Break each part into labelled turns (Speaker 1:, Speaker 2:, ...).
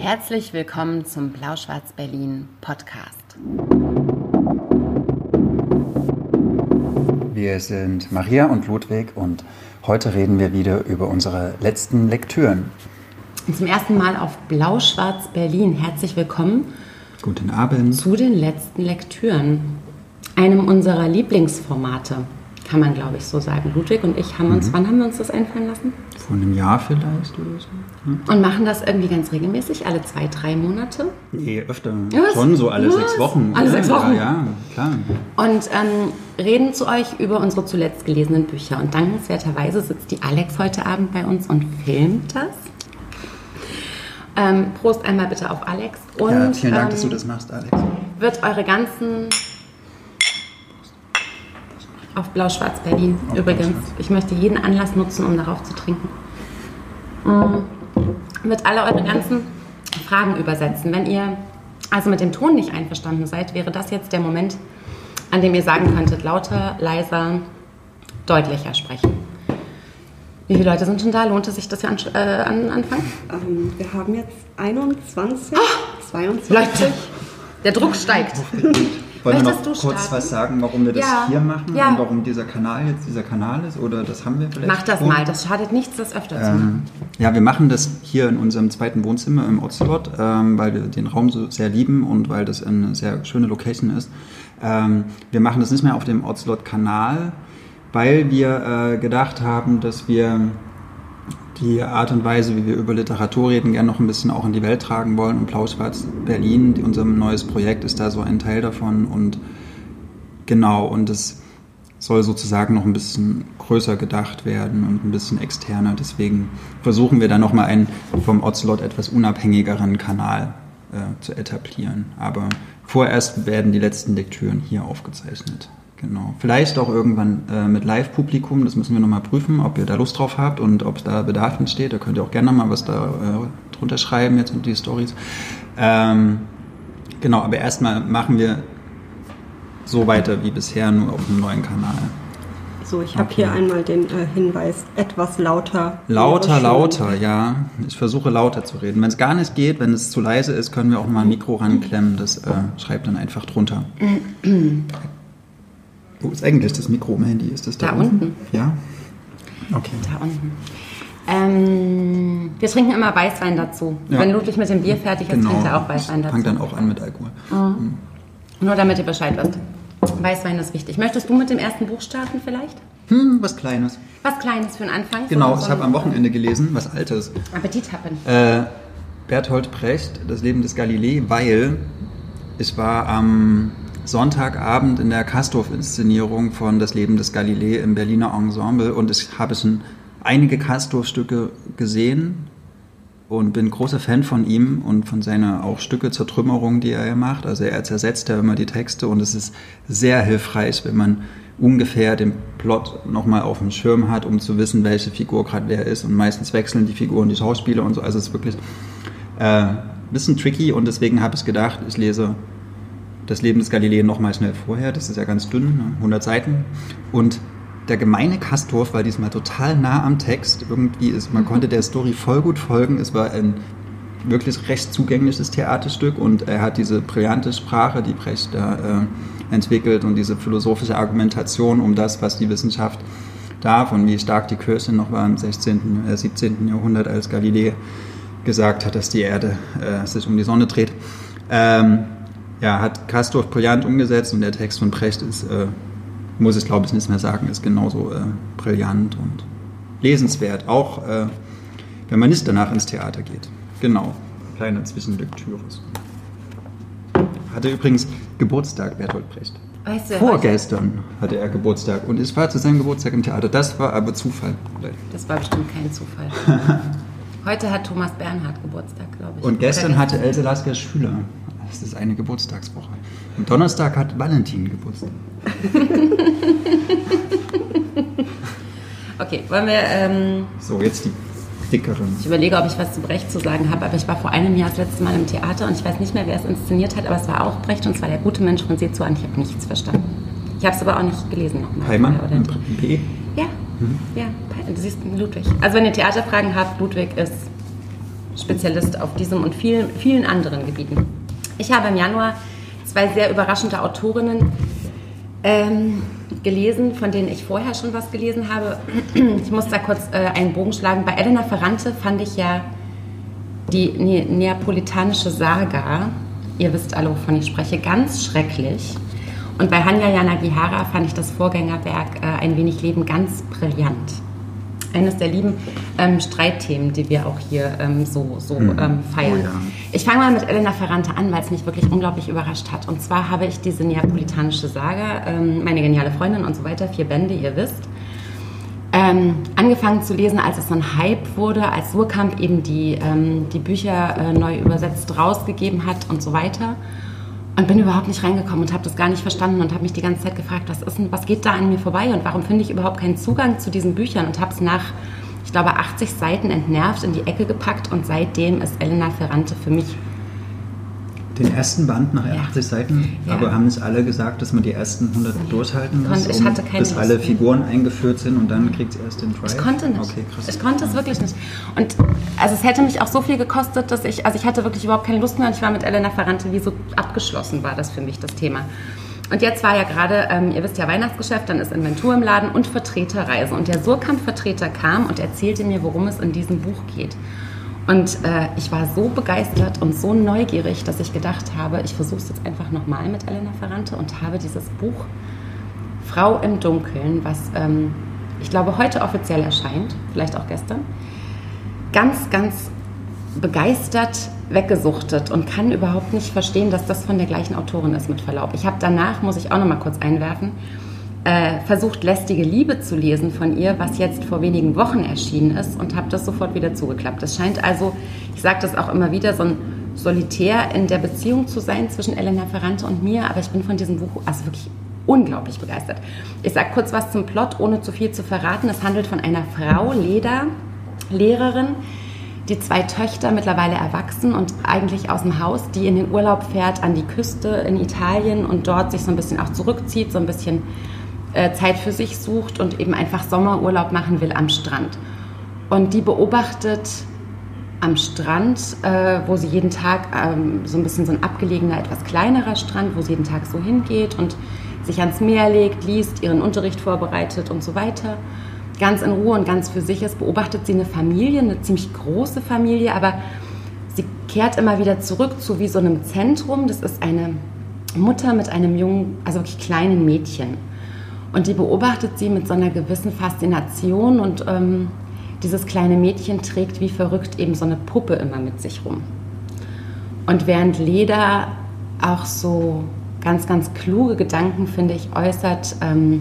Speaker 1: Herzlich willkommen zum Blau-Schwarz-Berlin Podcast.
Speaker 2: Wir sind Maria und Ludwig und heute reden wir wieder über unsere letzten Lektüren.
Speaker 1: Und zum ersten Mal auf Blau-Schwarz-Berlin. Herzlich willkommen
Speaker 2: Guten Abend.
Speaker 1: zu den letzten Lektüren, einem unserer Lieblingsformate, kann man glaube ich so sagen. Ludwig und ich haben uns, wann haben wir uns das einfallen lassen?
Speaker 2: Vor einem Jahr vielleicht oder so.
Speaker 1: Und machen das irgendwie ganz regelmäßig, alle zwei, drei Monate.
Speaker 2: Nee, öfter.
Speaker 1: Was?
Speaker 2: Schon so alle
Speaker 1: Was?
Speaker 2: sechs Wochen.
Speaker 1: Alle
Speaker 2: ja,
Speaker 1: sechs Wochen?
Speaker 2: Ja, ja, klar.
Speaker 1: Und ähm, reden zu euch über unsere zuletzt gelesenen Bücher. Und dankenswerterweise sitzt die Alex heute Abend bei uns und filmt das. Ähm, Prost einmal bitte auf Alex. Und
Speaker 2: ja, vielen Dank,
Speaker 1: ähm,
Speaker 2: dass du das machst, Alex.
Speaker 1: wird eure ganzen auf Blau-Schwarz Berlin
Speaker 2: Auf
Speaker 1: übrigens.
Speaker 2: Blau-Schwarz.
Speaker 1: Ich möchte jeden Anlass nutzen, um darauf zu trinken. Mm. Wird alle eure ganzen Fragen übersetzen. Wenn ihr also mit dem Ton nicht einverstanden seid, wäre das jetzt der Moment, an dem ihr sagen könntet, lauter, leiser, deutlicher sprechen. Wie viele Leute sind schon da? Lohnt es sich, dass wir an, äh, an, anfangen?
Speaker 3: Ähm, wir haben jetzt 21, 22.
Speaker 1: Leute, der Druck steigt.
Speaker 2: Wollen wir noch
Speaker 1: Möchtest
Speaker 2: kurz
Speaker 1: starten?
Speaker 2: was sagen, warum wir das
Speaker 1: Ja.
Speaker 2: hier machen
Speaker 1: Ja.
Speaker 2: und warum dieser Kanal jetzt dieser Kanal ist? Oder das haben wir vielleicht
Speaker 1: Macht das
Speaker 2: vor?
Speaker 1: mal, das schadet nichts, das öfter zu machen.
Speaker 2: Ähm, ja, wir machen das hier in unserem zweiten Wohnzimmer im Ocelot, ähm, weil wir den Raum so sehr lieben und weil das eine sehr schöne Location ist. Ähm, wir machen das nicht mehr auf dem Ocelot-Kanal, weil wir äh, gedacht haben, dass wir die Art und Weise, wie wir über Literatur reden, gerne noch ein bisschen auch in die Welt tragen wollen. Und Blau-Schwarz Berlin, unser neues Projekt, ist da so ein Teil davon. Und genau, und es soll sozusagen noch ein bisschen größer gedacht werden und ein bisschen externer. Deswegen versuchen wir da nochmal einen vom Ocelot etwas unabhängigeren Kanal äh, zu etablieren. Aber vorerst werden die letzten Lektüren hier aufgezeichnet. Genau. Vielleicht auch irgendwann äh, mit Live-Publikum, das müssen wir nochmal prüfen, ob ihr da Lust drauf habt und ob da Bedarf entsteht. Da könnt ihr auch gerne mal was da äh, drunter schreiben, jetzt unter die Stories. Ähm, genau, aber erstmal machen wir so weiter wie bisher, nur auf einem neuen Kanal.
Speaker 3: So, ich habe
Speaker 2: Okay.
Speaker 3: hier einmal den äh, Hinweis, etwas lauter.
Speaker 2: Lauter, lauter, ja. Ich versuche lauter zu reden. Wenn es gar nicht geht, wenn es zu leise ist, können wir auch mal ein Mikro ranklemmen. Das äh, schreibt dann einfach drunter. Wo ist eigentlich das Mikro im Handy? Ist das da,
Speaker 1: Da unten.
Speaker 2: Ja? Okay.
Speaker 1: Da unten. Ähm, wir trinken immer Weißwein dazu.
Speaker 2: Ja.
Speaker 1: Wenn Ludwig mit dem Bier fertig ist, trinkt er auch Weißwein
Speaker 2: Fangt
Speaker 1: dazu.
Speaker 2: dann auch an mit Alkohol.
Speaker 1: Nur damit ihr Bescheid wisst. Weißwein ist wichtig. Möchtest du mit dem ersten Buch starten vielleicht?
Speaker 2: Hm, was Kleines.
Speaker 1: Was Kleines für den Anfang?
Speaker 2: Genau, ich habe am Wochenende gelesen, was Altes.
Speaker 1: Appetit haben.
Speaker 2: Äh, Berthold Brecht, Das Leben des Galilei, weil ich war am Sonntagabend in der Castorf-Inszenierung von Das Leben des Galilei im Berliner Ensemble und ich habe schon einige Castorf-Stücke gesehen und bin großer Fan von ihm und von seiner auch Stücke zur Trümmerung, die er macht. Also er zersetzt ja immer die Texte und es ist sehr hilfreich, wenn man ungefähr den Plot nochmal auf dem Schirm hat, um zu wissen, welche Figur gerade wer ist. Und meistens wechseln die Figuren, die Schauspieler und so. Also es ist wirklich äh, ein bisschen tricky und deswegen habe ich gedacht, ich lese das Leben des Galilei nochmal schnell vorher. Das ist ja ganz dünn, ne? 100 Seiten. Und der gemeine Kastorf war diesmal total nah am Text. Irgendwie ist, man konnte der Story voll gut folgen. Es war ein wirklich recht zugängliches Theaterstück und er hat diese brillante Sprache, die Brecht da äh, entwickelt und diese philosophische Argumentation um das, was die Wissenschaft darf und wie stark die Kirche noch war im 16., äh, 17. Jahrhundert, als Galilei gesagt hat, dass die Erde äh, sich um die Sonne dreht. Ähm, ja, hat Kastorf brillant umgesetzt und der Text von Brecht ist, äh, muss ich glaube ich nicht mehr sagen, ist genauso äh, brillant und lesenswert, auch äh, wenn man nicht danach ins Theater geht. Genau, kleine Zwischenlektüre. Hatte übrigens Geburtstag, Bertolt Brecht.
Speaker 1: Weißt du,
Speaker 2: Vorgestern hatte er Geburtstag und ich war zu seinem Geburtstag im Theater. Das war aber Zufall.
Speaker 1: Das war bestimmt kein Zufall. Heute hat Thomas Bernhard Geburtstag, glaube ich.
Speaker 2: Und gestern
Speaker 1: Oder
Speaker 2: hatte Else Lasker Schüler. Das ist eine Geburtstagswoche. Und Donnerstag hat Valentin Geburtstag.
Speaker 1: Okay, wollen wir. Ähm,
Speaker 2: So, jetzt die dickeren.
Speaker 1: ich überlege, ob ich was zu Brecht zu sagen habe, aber ich war vor einem Jahr das letzte Mal im Theater und ich weiß nicht mehr, wer es inszeniert hat, aber es war auch Brecht und zwar der gute Mensch von Seezu und ich habe nichts verstanden. Ich habe es aber auch nicht gelesen nochmal.
Speaker 2: Heimann
Speaker 1: Oder-
Speaker 2: im PE.
Speaker 1: Ja, ja, du siehst Ludwig. Also wenn ihr Theaterfragen habt, Ludwig ist Spezialist auf diesem und vielen, vielen anderen Gebieten. Ich habe im Januar zwei sehr überraschende Autorinnen ähm, gelesen, von denen ich vorher schon was gelesen habe. Ich muss da kurz äh, einen Bogen schlagen. Bei Elena Ferrante fand ich ja die ne neapolitanische Saga, ihr wisst alle, wovon ich spreche, ganz schrecklich. Und bei Hanya Yanagihara fand ich das Vorgängerwerk äh, Ein wenig Leben ganz brillant eines der lieben ähm, Streitthemen, die wir auch hier ähm, so, so mhm. ähm, feiern. Oh, ja. Ich fange mal mit Elena Ferrante an, weil es mich wirklich unglaublich überrascht hat. Und zwar habe ich diese neapolitanische Saga, ähm, meine geniale Freundin und so weiter, vier Bände, ihr wisst, ähm, angefangen zu lesen, als es so ein Hype wurde, als Surkamp eben die, ähm, die Bücher äh, neu übersetzt rausgegeben hat und so weiter. Und bin überhaupt nicht reingekommen und habe das gar nicht verstanden und habe mich die ganze Zeit gefragt, was ist denn, was geht da an mir vorbei und warum finde ich überhaupt keinen Zugang zu diesen Büchern? Und habe es nach, ich glaube, 80 Seiten entnervt in die Ecke gepackt und seitdem ist Elena Ferrante für mich
Speaker 2: den ersten Band nach ja. 80 Seiten, ja. aber haben es alle gesagt, dass man die ersten 100 nee. durchhalten muss,
Speaker 1: ich hatte
Speaker 2: bis alle Figuren eingeführt sind und dann kriegt es erst den Drive?
Speaker 1: Ich konnte nicht. Okay, krass. Ich konnte es wirklich nicht. Und also es hätte mich auch so viel gekostet, dass ich, also ich hatte wirklich überhaupt keine Lust mehr und ich war mit Elena Ferrante, wie so abgeschlossen war das für mich, das Thema. Und jetzt war ja gerade, ähm, ihr wisst ja, Weihnachtsgeschäft, dann ist Inventur im Laden und Vertreterreise. Und der Surkamp-Vertreter kam und erzählte mir, worum es in diesem Buch geht. Und äh, ich war so begeistert und so neugierig, dass ich gedacht habe, ich versuche es jetzt einfach nochmal mit Elena Ferrante und habe dieses Buch Frau im Dunkeln, was ähm, ich glaube heute offiziell erscheint, vielleicht auch gestern, ganz, ganz begeistert weggesuchtet und kann überhaupt nicht verstehen, dass das von der gleichen Autorin ist, mit Verlaub. Ich habe danach, muss ich auch nochmal kurz einwerfen, äh, versucht, lästige Liebe zu lesen von ihr, was jetzt vor wenigen Wochen erschienen ist und habe das sofort wieder zugeklappt. Es scheint also, ich sage das auch immer wieder, so ein Solitär in der Beziehung zu sein zwischen Elena Ferrante und mir, aber ich bin von diesem Buch also wirklich unglaublich begeistert. Ich sage kurz was zum Plot, ohne zu viel zu verraten. Es handelt von einer Frau, Leda, Lehrerin, die zwei Töchter mittlerweile erwachsen und eigentlich aus dem Haus, die in den Urlaub fährt an die Küste in Italien und dort sich so ein bisschen auch zurückzieht, so ein bisschen äh, Zeit für sich sucht und eben einfach Sommerurlaub machen will am Strand. Und die beobachtet am Strand, äh, wo sie jeden Tag ähm, so ein bisschen so ein abgelegener, etwas kleinerer Strand, wo sie jeden Tag so hingeht und sich ans Meer legt, liest, ihren Unterricht vorbereitet und so weiter. Ganz in Ruhe und ganz für sich ist, beobachtet sie eine Familie, eine ziemlich große Familie, aber sie kehrt immer wieder zurück zu wie so einem Zentrum. Das ist eine Mutter mit einem jungen, also wirklich kleinen Mädchen. Und die beobachtet sie mit so einer gewissen Faszination und ähm, dieses kleine Mädchen trägt wie verrückt eben so eine Puppe immer mit sich rum. Und während Leda auch so ganz, ganz kluge Gedanken, finde ich, äußert ähm,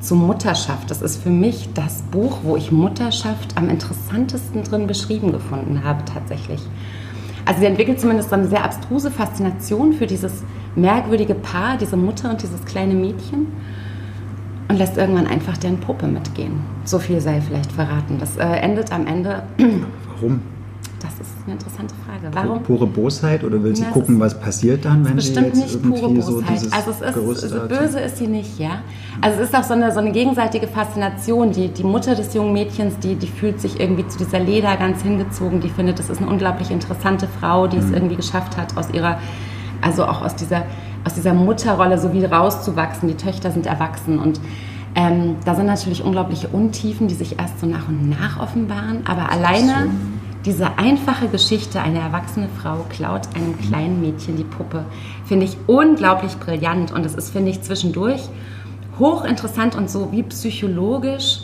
Speaker 1: zu Mutterschaft. Das ist für mich das Buch, wo ich Mutterschaft am interessantesten drin beschrieben gefunden habe, tatsächlich. Also sie entwickelt zumindest so eine sehr abstruse Faszination für dieses merkwürdige Paar, diese Mutter und dieses kleine Mädchen und lässt irgendwann einfach deren Puppe mitgehen. So viel sei vielleicht verraten. Das äh, endet am Ende.
Speaker 2: Warum?
Speaker 1: Das ist eine interessante Frage. Warum?
Speaker 2: Pure Bosheit oder will sie ja, gucken, was passiert dann, wenn sie jetzt nicht irgendwie pure Bosheit.
Speaker 1: so Also es ist, so böse ist sie nicht, ja. Also es ist auch so eine, so eine gegenseitige Faszination. Die, die Mutter des jungen Mädchens, die, die fühlt sich irgendwie zu dieser Leder ganz hingezogen. Die findet, das ist eine unglaublich interessante Frau, die mhm. es irgendwie geschafft hat, aus ihrer, also auch aus dieser aus dieser Mutterrolle so wie rauszuwachsen. Die Töchter sind erwachsen und ähm, da sind natürlich unglaubliche Untiefen, die sich erst so nach und nach offenbaren. Aber alleine diese einfache Geschichte, eine erwachsene Frau klaut einem kleinen Mädchen die Puppe, finde ich unglaublich brillant. Und es ist, finde ich, zwischendurch hochinteressant und so wie psychologisch.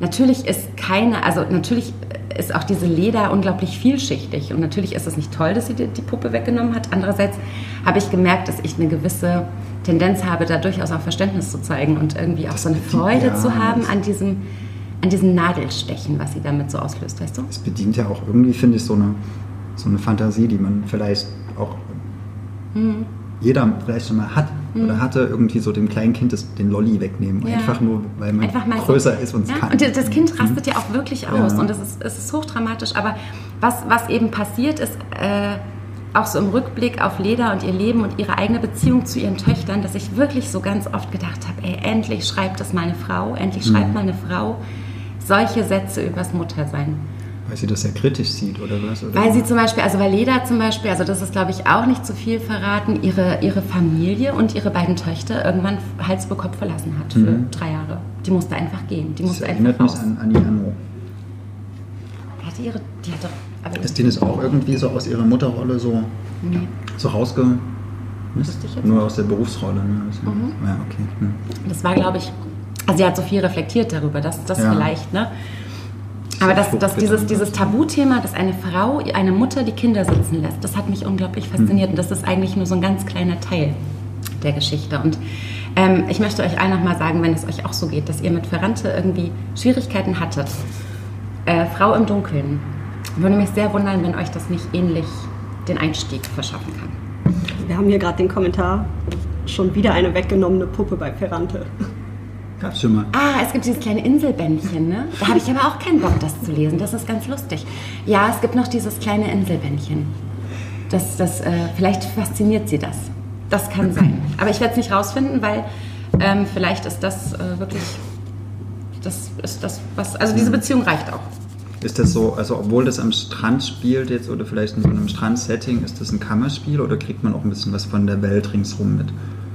Speaker 1: Natürlich ist keine, also natürlich ist auch diese Leder unglaublich vielschichtig. Und natürlich ist es nicht toll, dass sie die, die Puppe weggenommen hat. Andererseits habe ich gemerkt, dass ich eine gewisse Tendenz habe, da durchaus auch Verständnis zu zeigen und irgendwie auch so eine Freude ja, zu haben an diesem, an diesem Nadelstechen, was sie damit so auslöst, weißt du?
Speaker 2: Es bedient ja auch irgendwie, finde ich, so eine, so eine Fantasie, die man vielleicht auch mhm. jeder vielleicht schon mal hat mhm. oder hatte, irgendwie so dem kleinen Kind das, den Lolli wegnehmen. Ja. Einfach nur, weil man größer so. ist und es
Speaker 1: ja?
Speaker 2: kann.
Speaker 1: Und das Kind mhm. rastet mhm. ja auch wirklich aus und es ist, es ist hochdramatisch. Aber was, was eben passiert ist, äh, auch so im Rückblick auf Leda und ihr Leben und ihre eigene Beziehung zu ihren Töchtern, dass ich wirklich so ganz oft gedacht habe, ey, endlich schreibt das mal eine Frau, endlich schreibt mhm. mal eine Frau solche Sätze übers Muttersein.
Speaker 2: Weil sie das sehr kritisch sieht, oder was? Oder
Speaker 1: Weil sie zum Beispiel, also weil Leda zum Beispiel, also das ist glaube ich auch nicht zu viel verraten, ihre, ihre Familie und ihre beiden Töchter irgendwann Hals über Kopf verlassen hat für
Speaker 2: Mhm.
Speaker 1: drei Jahre. Die musste einfach gehen. Die
Speaker 2: das
Speaker 1: musste
Speaker 2: erinnert
Speaker 1: einfach raus.
Speaker 2: an Annie Anno.
Speaker 1: Hatte ihre, die hat doch, aber
Speaker 2: Ist die das auch irgendwie so aus ihrer Mutterrolle so,
Speaker 1: nee.
Speaker 2: so rausge...
Speaker 1: Jetzt
Speaker 2: Nur aus der Berufsrolle, ne? Das-
Speaker 1: Mhm.
Speaker 2: Ja, okay. Hm.
Speaker 1: Das war, glaube ich, also sie hat so viel reflektiert darüber, dass das
Speaker 2: Ja.
Speaker 1: vielleicht, ne? Aber dass, dass dieses, dieses Tabuthema, dass eine Frau, eine Mutter die Kinder sitzen lässt, das hat mich unglaublich fasziniert. Und das ist eigentlich nur so ein ganz kleiner Teil der Geschichte. Und ähm, ich möchte euch allen nochmal sagen, wenn es euch auch so geht, dass ihr mit Ferrante irgendwie Schwierigkeiten hattet. Äh, Frau im Dunkeln. Würde mich sehr wundern, wenn euch das nicht ähnlich den Einstieg verschaffen kann.
Speaker 3: Wir haben hier gerade den Kommentar, schon wieder eine weggenommene Puppe bei Ferrante.
Speaker 2: Gab's schon mal.
Speaker 1: Ah, es gibt dieses kleine Inselbändchen, ne? Da habe ich aber auch keinen Bock, das zu lesen. Das ist ganz lustig. Ja, es gibt noch dieses kleine Inselbändchen. Das, das, äh, vielleicht fasziniert sie das. Das kann sein. Aber ich werde es nicht rausfinden, weil ähm, vielleicht ist das äh, wirklich, das ist das, was, also diese Beziehung reicht auch.
Speaker 2: Ist das so, also obwohl das am Strand spielt jetzt oder vielleicht in so einem Strandsetting, ist das ein Kammerspiel oder kriegt man auch ein bisschen was von der Welt ringsrum mit?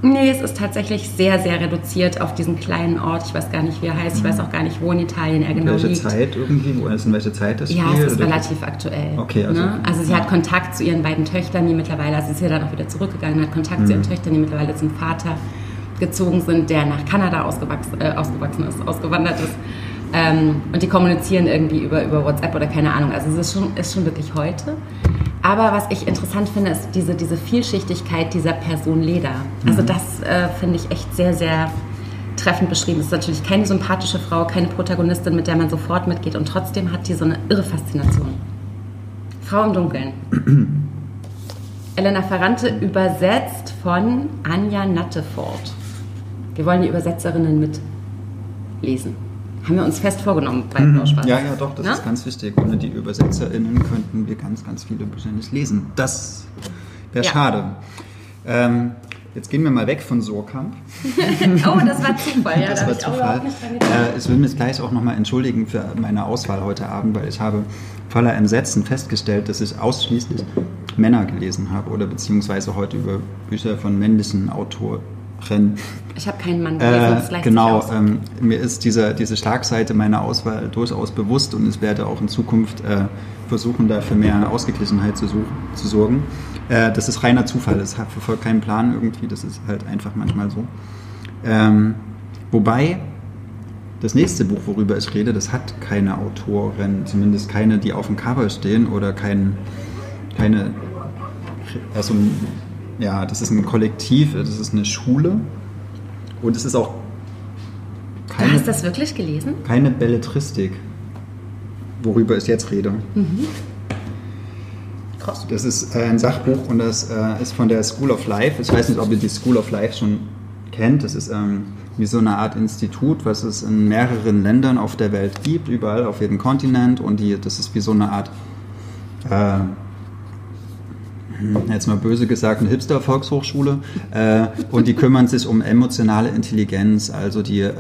Speaker 1: Nee, es ist tatsächlich sehr, sehr reduziert auf diesen kleinen Ort. Ich weiß gar nicht, wie er heißt. Ich weiß auch gar nicht, wo in Italien er genau
Speaker 2: welche
Speaker 1: liegt.
Speaker 2: Zeit irgendwie? Wo ist in welche Zeit das
Speaker 1: Ja,
Speaker 2: spielt?
Speaker 1: es ist
Speaker 2: oder?
Speaker 1: relativ aktuell.
Speaker 2: Okay, also-
Speaker 1: ne? also sie
Speaker 2: ja.
Speaker 1: hat Kontakt zu ihren beiden Töchtern, die mittlerweile, also sie ist ja dann auch wieder zurückgegangen, hat Kontakt zu ihren
Speaker 2: Mhm.
Speaker 1: Töchtern, die mittlerweile zum Vater gezogen sind, der nach Kanada ausgewachsen, äh, ausgewachsen ist, ausgewandert ist. Ähm, und die kommunizieren irgendwie über, über WhatsApp oder keine Ahnung. Also es ist schon, ist schon wirklich heute. Aber was ich interessant finde, ist diese, diese Vielschichtigkeit dieser Person Leda. Also
Speaker 2: Mhm.
Speaker 1: das äh, finde ich echt sehr, sehr treffend beschrieben. Es ist natürlich keine sympathische Frau, keine Protagonistin, mit der man sofort mitgeht. Und trotzdem hat die so eine irre Faszination. Frau im Dunkeln. Elena Ferrante übersetzt von Anja Nattefort. Wir wollen die Übersetzerinnen mitlesen. Haben wir uns fest vorgenommen bei Blauschwarz.
Speaker 2: Mhm. Ja, ja, doch, das
Speaker 1: Na?
Speaker 2: ist ganz wichtig. Ohne die ÜbersetzerInnen könnten wir ganz, ganz viele Bücher nicht lesen. Das wäre
Speaker 1: Ja.
Speaker 2: schade. Ähm, jetzt gehen wir mal weg von Surkamp.
Speaker 1: Oh, das war Zufall. Ja,
Speaker 2: das
Speaker 1: da
Speaker 2: war
Speaker 1: hab ich auch
Speaker 2: Zufall. Äh, ich will mich gleich auch nochmal entschuldigen für meine Auswahl heute Abend, weil ich habe voller Entsetzen festgestellt, dass ich ausschließlich Männer gelesen habe oder beziehungsweise heute über Bücher von männlichen Autoren.
Speaker 1: Ich habe keinen Mann gelesen, das
Speaker 2: Äh, genau, ähm, mir ist diese, diese Schlagseite meiner Auswahl durchaus bewusst und ich werde auch in Zukunft äh, versuchen, da für mehr Ausgeglichenheit zu, zu sorgen. Äh, das ist reiner Zufall, es hat verfolgt keinen Plan irgendwie, das ist halt einfach manchmal so. Ähm, wobei das nächste Buch, worüber ich rede, das hat keine Autorin, zumindest keine, die auf dem Cover stehen oder kein, keine, also ja, das ist ein Kollektiv, das ist eine Schule und es ist auch
Speaker 1: Du
Speaker 2: keine,
Speaker 1: hast das wirklich gelesen?
Speaker 2: keine Belletristik, worüber ich jetzt rede.
Speaker 1: Krass.
Speaker 2: Das ist äh, ein Sachbuch und das äh, ist von der School of Life. Ich weiß nicht, ob ihr die School of Life schon kennt. Das ist ähm, wie so eine Art Institut, was es in mehreren Ländern auf der Welt gibt, überall auf jedem Kontinent. Und die, das ist wie so eine Art, äh, jetzt mal böse gesagt, eine Hipster-Volkshochschule. Äh, und die kümmern sich um emotionale Intelligenz, also die äh,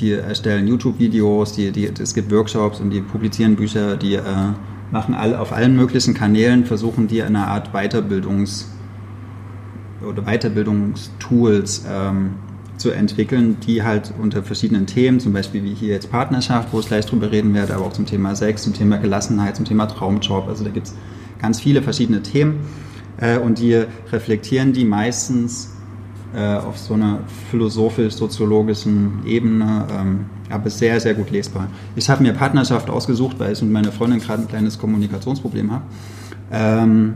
Speaker 2: die erstellen YouTube-Videos, die, die, es gibt Workshops und die publizieren Bücher, die äh, machen alle auf allen möglichen Kanälen, versuchen die eine Art Weiterbildungs- oder Weiterbildungstools ähm, zu entwickeln, die halt unter verschiedenen Themen, zum Beispiel wie hier jetzt Partnerschaft, wo ich gleich drüber reden werde, aber auch zum Thema Sex, zum Thema Gelassenheit, zum Thema Traumjob, also da gibt es ganz viele verschiedene Themen äh, und die reflektieren die meistens äh, auf so einer philosophisch-soziologischen Ebene, ähm, aber sehr, sehr gut lesbar. Ich habe mir Partnerschaft ausgesucht, weil ich mit meiner Freundin gerade ein kleines Kommunikationsproblem habe. Ähm,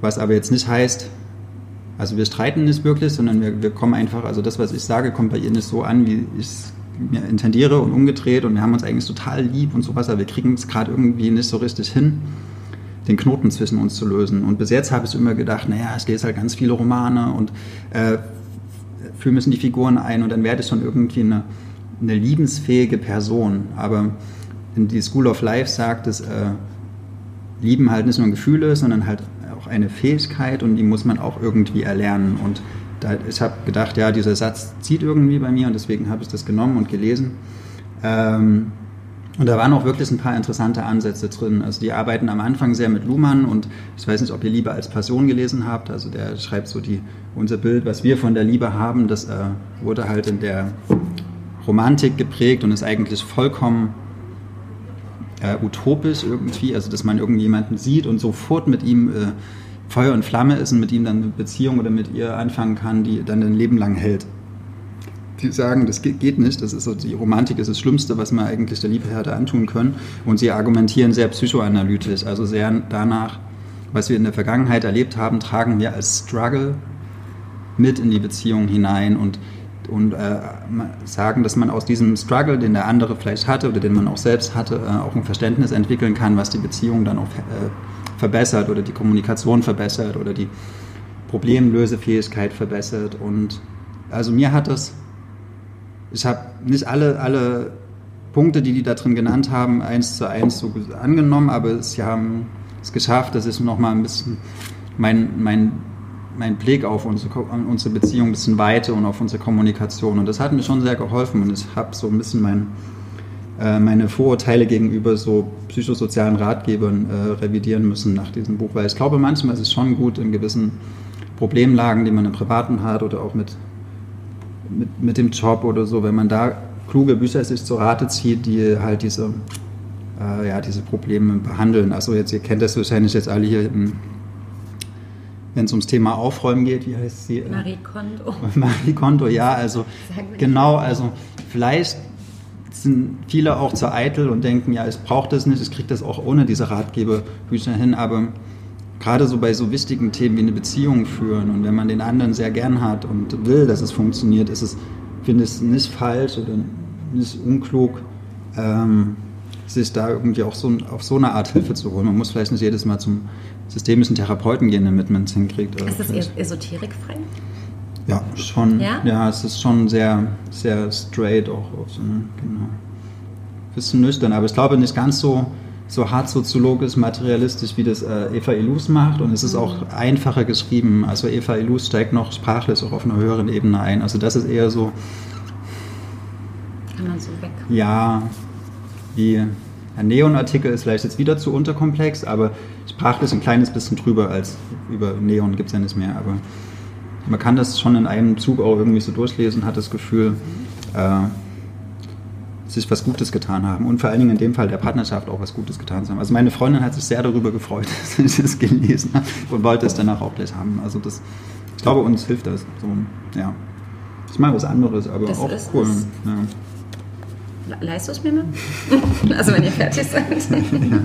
Speaker 2: was aber jetzt nicht heißt, also wir streiten nicht wirklich, sondern wir, wir kommen einfach, also das, was ich sage, kommt bei ihr nicht so an, wie ich es mir intendiere und umgedreht und wir haben uns eigentlich total lieb und sowas, aber wir kriegen es gerade irgendwie nicht so richtig hin den Knoten zwischen uns zu lösen. Und bis jetzt habe ich immer gedacht, naja, ich lese halt ganz viele Romane und äh, fühle mich die Figuren ein und dann werde ich schon irgendwie eine, eine liebensfähige Person. Aber in die School of Life sagt es, äh, Lieben halt nicht nur ein Gefühl ist, sondern halt auch eine Fähigkeit und die muss man auch irgendwie erlernen. Und da, ich habe gedacht, ja, dieser Satz zieht irgendwie bei mir und deswegen habe ich das genommen und gelesen. Ähm, Und da waren auch wirklich ein paar interessante Ansätze drin. Also die arbeiten am Anfang sehr mit Luhmann und ich weiß nicht, ob ihr Liebe als Passion gelesen habt. Also der schreibt so die, unser Bild, was wir von der Liebe haben, das äh, wurde halt in der Romantik geprägt und ist eigentlich vollkommen äh, utopisch irgendwie. Also dass man irgendjemanden sieht und sofort mit ihm äh, Feuer und Flamme ist und mit ihm dann eine Beziehung oder mit ihr anfangen kann, die dann ein Leben lang hält die sagen, das geht nicht, das ist so, die Romantik ist das Schlimmste, was man eigentlich der Liebe hätte antun können. Und sie argumentieren sehr psychoanalytisch, also sehr danach, was wir in der Vergangenheit erlebt haben, tragen wir als Struggle mit in die Beziehung hinein und, und äh, sagen, dass man aus diesem Struggle, den der andere vielleicht hatte oder den man auch selbst hatte, äh, auch ein Verständnis entwickeln kann, was die Beziehung dann auch äh, verbessert oder die Kommunikation verbessert oder die Problemlösefähigkeit verbessert. Und also mir hat das habe nicht alle, alle Punkte, die die da drin genannt haben, eins zu eins so angenommen, aber sie haben es geschafft, dass ich nochmal ein bisschen mein, mein, mein Blick auf unsere, unsere Beziehung ein bisschen weiter und auf unsere Kommunikation. Und das hat mir schon sehr geholfen und ich habe so ein bisschen mein, äh, meine Vorurteile gegenüber so psychosozialen Ratgebern äh, revidieren müssen nach diesem Buch, weil ich glaube, manchmal ist es schon gut in gewissen Problemlagen, die man im Privaten hat oder auch mit mit, mit dem Job oder so, wenn man da kluge Bücher sich zu Rate zieht, die halt diese, äh, ja, diese Probleme behandeln. Also jetzt, ihr kennt das wahrscheinlich jetzt alle hier, wenn es ums Thema Aufräumen geht, wie heißt sie?
Speaker 1: Marie Kondo.
Speaker 2: Marie Kondo, ja, also genau, also vielleicht sind viele auch zu eitel und denken, ja, ich brauche das nicht, ich kriege das auch ohne diese Ratgeberbücher hin, aber gerade so bei so wichtigen Themen wie eine Beziehung führen und wenn man den anderen sehr gern hat und will, dass es funktioniert, ist es, finde ich es nicht falsch oder nicht unklug, ähm, sich da irgendwie auch so, auf so eine Art Hilfe zu holen. Man muss vielleicht nicht jedes Mal zum systemischen Therapeuten gehen, damit man es hinkriegt.
Speaker 1: Ist das esoterikfrei?
Speaker 2: Ja, schon. Ja? ja, es ist schon sehr, sehr straight auch. Auf so eine, genau. Bisschen nüchtern, aber ich glaube nicht ganz so so hart soziologisch, materialistisch, wie das äh, Eva Ilus macht. Und es ist auch einfacher geschrieben. Also Eva Ilus steigt noch sprachlich auch auf einer höheren Ebene ein. Also das ist eher so...
Speaker 1: Kann man so weg.
Speaker 2: Ja, wie ein Neon-Artikel ist vielleicht jetzt wieder zu unterkomplex, aber sprachlich ein kleines bisschen drüber als über Neon gibt es ja nicht mehr. Aber man kann das schon in einem Zug auch irgendwie so durchlesen, hat das Gefühl... Äh, sich was Gutes getan haben und vor allen Dingen in dem Fall der Partnerschaft auch was Gutes getan haben. Also meine Freundin hat sich sehr darüber gefreut, dass ich das gelesen habe und wollte es danach auch gleich haben. Also das, ich glaube, uns hilft das. So, ja. Ich mache was anderes, aber das auch ist, cool.
Speaker 1: Ja. Leist du es mir mal? also wenn ihr fertig seid. ja.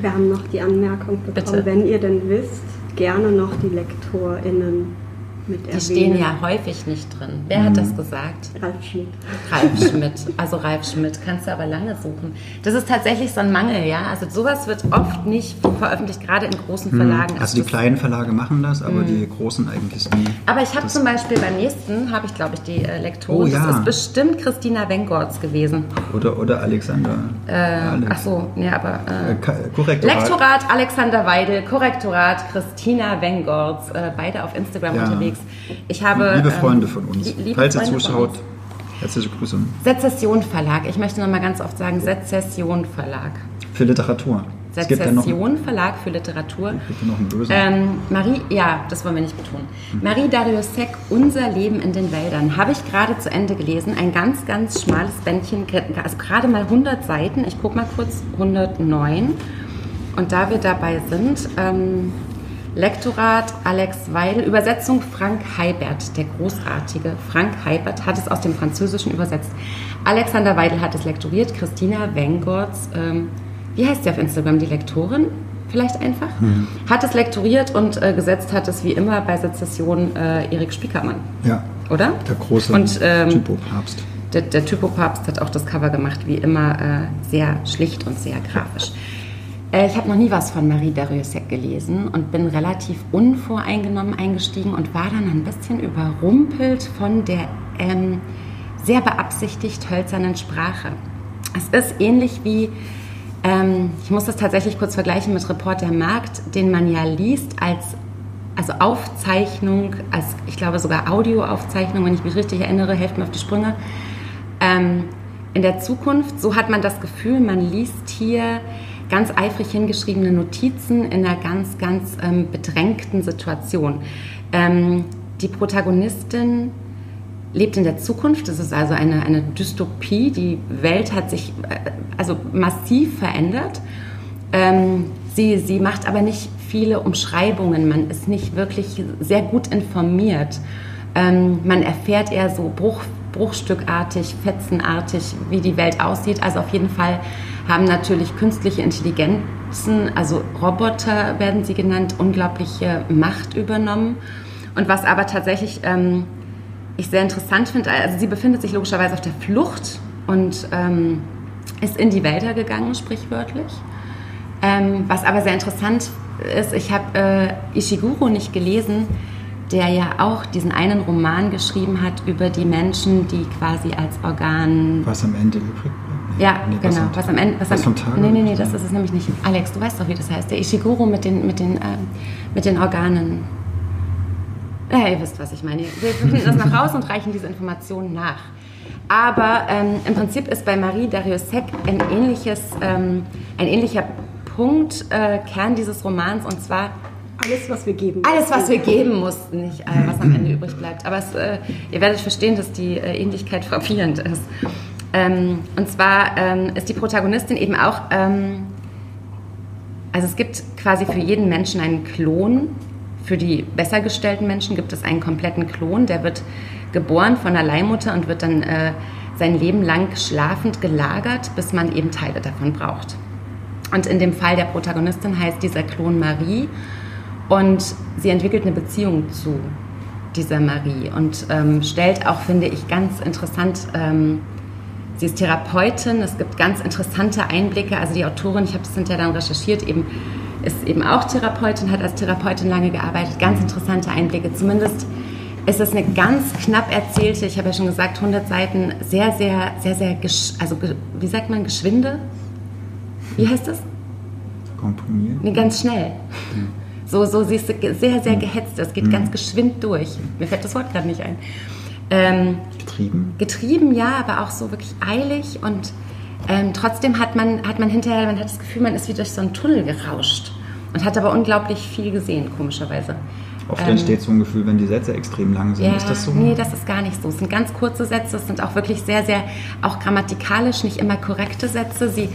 Speaker 3: Wir haben noch die Anmerkung bekommen, Bitte. wenn ihr denn wisst, gerne noch die LektorInnen mit
Speaker 1: Die stehen ja häufig nicht drin. Wer mhm. hat das gesagt?
Speaker 3: Ralf Schmidt.
Speaker 1: Ralf Schmidt. Also Ralf Schmidt kannst du aber lange suchen. Das ist tatsächlich so ein Mangel, ja. Also sowas wird oft nicht veröffentlicht, gerade in großen mhm. Verlagen.
Speaker 2: Also die kleinen Verlage machen das, aber mhm. die großen eigentlich nie.
Speaker 1: Aber ich habe zum Beispiel beim nächsten, habe ich glaube ich die äh, Lektorin, oh, ja. das ist bestimmt Christina Wengorts gewesen.
Speaker 2: Oder, oder Alexander.
Speaker 1: Äh, Alex. ach so, nee, aber... Äh, äh Korrektorat. Lektorat Alexander Weidel, Korrektorat Christina Wengorts, äh, beide auf Instagram ja. unterwegs unterwegs. Ich habe,
Speaker 2: liebe ähm, Freunde von uns, falls ihr zuschaut, herzliche Grüße.
Speaker 1: Sezession Verlag. Ich möchte noch mal ganz oft sagen, Sezession Verlag.
Speaker 2: Für Literatur.
Speaker 1: Sezession Verlag für Literatur. Ähm, Marie, ja, das wollen wir nicht betonen. Mhm. Marie Dariussec, Unser Leben in den Wäldern, habe ich gerade zu Ende gelesen. Ein ganz, ganz schmales Bändchen, also gerade mal 100 Seiten. Ich gucke mal kurz, 109. Und da wir dabei sind, ähm, Lektorat Alex Weil, Übersetzung Frank Heibert, der großartige Frank Heibert hat es aus dem Französischen übersetzt. Alexander Weidel hat es lektoriert, Christina Wengorts, ähm, wie heißt sie auf Instagram, die Lektorin? Vielleicht einfach? Mhm. Hat es lektoriert und äh, gesetzt hat es wie immer bei Sezession äh, Erik Spiekermann.
Speaker 2: Ja.
Speaker 1: Oder?
Speaker 2: Der große und, ähm, Typopapst.
Speaker 1: Der, der Typopapst hat auch das Cover gemacht, wie immer äh, sehr schlicht und sehr grafisch. Äh, ich habe noch nie was von Marie Dariussec gelesen und bin relativ unvoreingenommen eingestiegen und war dann ein bisschen überrumpelt von der ähm, sehr beabsichtigt hölzernen Sprache. Es ist ähnlich wie, ähm, ich muss das tatsächlich kurz vergleichen mit Reporter Markt, den man ja liest als also Aufzeichnung, als ich glaube sogar Audioaufzeichnung, wenn ich mich richtig erinnere, helft mir auf die Sprünge. Ähm, in der Zukunft, so hat man das Gefühl, man liest hier ganz eifrig hingeschriebene Notizen in einer ganz, ganz ähm, bedrängten Situation. Ähm, die Protagonistin lebt in der Zukunft, das ist also eine, eine Dystopie, die Welt hat sich äh, also massiv verändert. Ähm, sie, sie macht aber nicht viele Umschreibungen, man ist nicht wirklich sehr gut informiert. Ähm, man erfährt eher so Bruch, bruchstückartig, fetzenartig, wie die Welt aussieht. Also auf jeden Fall haben natürlich künstliche Intelligenzen, also Roboter werden sie genannt, unglaubliche Macht übernommen. Und was aber tatsächlich ähm, ich sehr interessant finde, also sie befindet sich logischerweise auf der Flucht und ähm, ist in die Wälder gegangen, sprichwörtlich. Ähm, was aber sehr interessant ist, ich habe äh, Ishiguro nicht gelesen, der ja auch diesen einen Roman geschrieben hat über die Menschen, die quasi als Organ.
Speaker 2: Was am Ende übrig.
Speaker 1: Ja, nee, genau. Was, am Ende. Was, was am, Tag? Nee, nee, nee, das ist es nämlich nicht. Alex, du weißt doch, wie das heißt. Der Ishiguro mit den, mit den, äh, mit den Organen. Ja, ihr wisst, was ich meine. Wir finden das noch raus und reichen diese Informationen nach. Aber ähm, im Prinzip ist bei Marie Dariussec ein, ähnliches, ähm, ein ähnlicher Punkt, äh, Kern dieses Romans, und zwar
Speaker 3: alles, was wir geben.
Speaker 1: Alles, was wir geben mussten, nicht äh, was am Ende übrig bleibt. Aber es, äh, ihr werdet verstehen, dass die äh, Ähnlichkeit frappierend ist. Ähm, und zwar ähm, ist die Protagonistin eben auch, ähm, also es gibt quasi für jeden Menschen einen Klon. Für die besser gestellten Menschen gibt es einen kompletten Klon, der wird geboren von einer Leihmutter und wird dann äh, sein Leben lang schlafend gelagert, bis man eben Teile davon braucht. Und in dem Fall der Protagonistin heißt dieser Klon Marie und sie entwickelt eine Beziehung zu dieser Marie und ähm, stellt auch, finde ich, ganz interessant ähm, Sie ist Therapeutin, es gibt ganz interessante Einblicke. Also die Autorin, ich habe es hinterher dann recherchiert, eben, ist eben auch Therapeutin, hat als Therapeutin lange gearbeitet. Ganz interessante Einblicke. Zumindest ist es eine ganz knapp erzählte, ich habe ja schon gesagt, 100 Seiten, sehr, sehr, sehr, sehr, also wie sagt man, geschwinde? Wie heißt das?
Speaker 2: Komponiert?
Speaker 1: Nee, ganz schnell. Mhm. So, so siehst du, sehr, sehr gehetzt. Es geht mhm. ganz geschwind durch. Mir fällt das Wort gerade nicht ein.
Speaker 2: Ähm, getrieben?
Speaker 1: Getrieben, ja, aber auch so wirklich eilig und ähm, trotzdem hat man, hat man hinterher, man hat das Gefühl, man ist wie durch so einen Tunnel gerauscht und hat aber unglaublich viel gesehen, komischerweise.
Speaker 2: Oft ähm, entsteht so ein Gefühl, wenn die Sätze extrem lang sind.
Speaker 1: Ja,
Speaker 2: ist das so?
Speaker 1: Nee, das ist gar nicht so. Es sind ganz kurze Sätze, es sind auch wirklich sehr, sehr, auch grammatikalisch nicht immer korrekte Sätze. Sie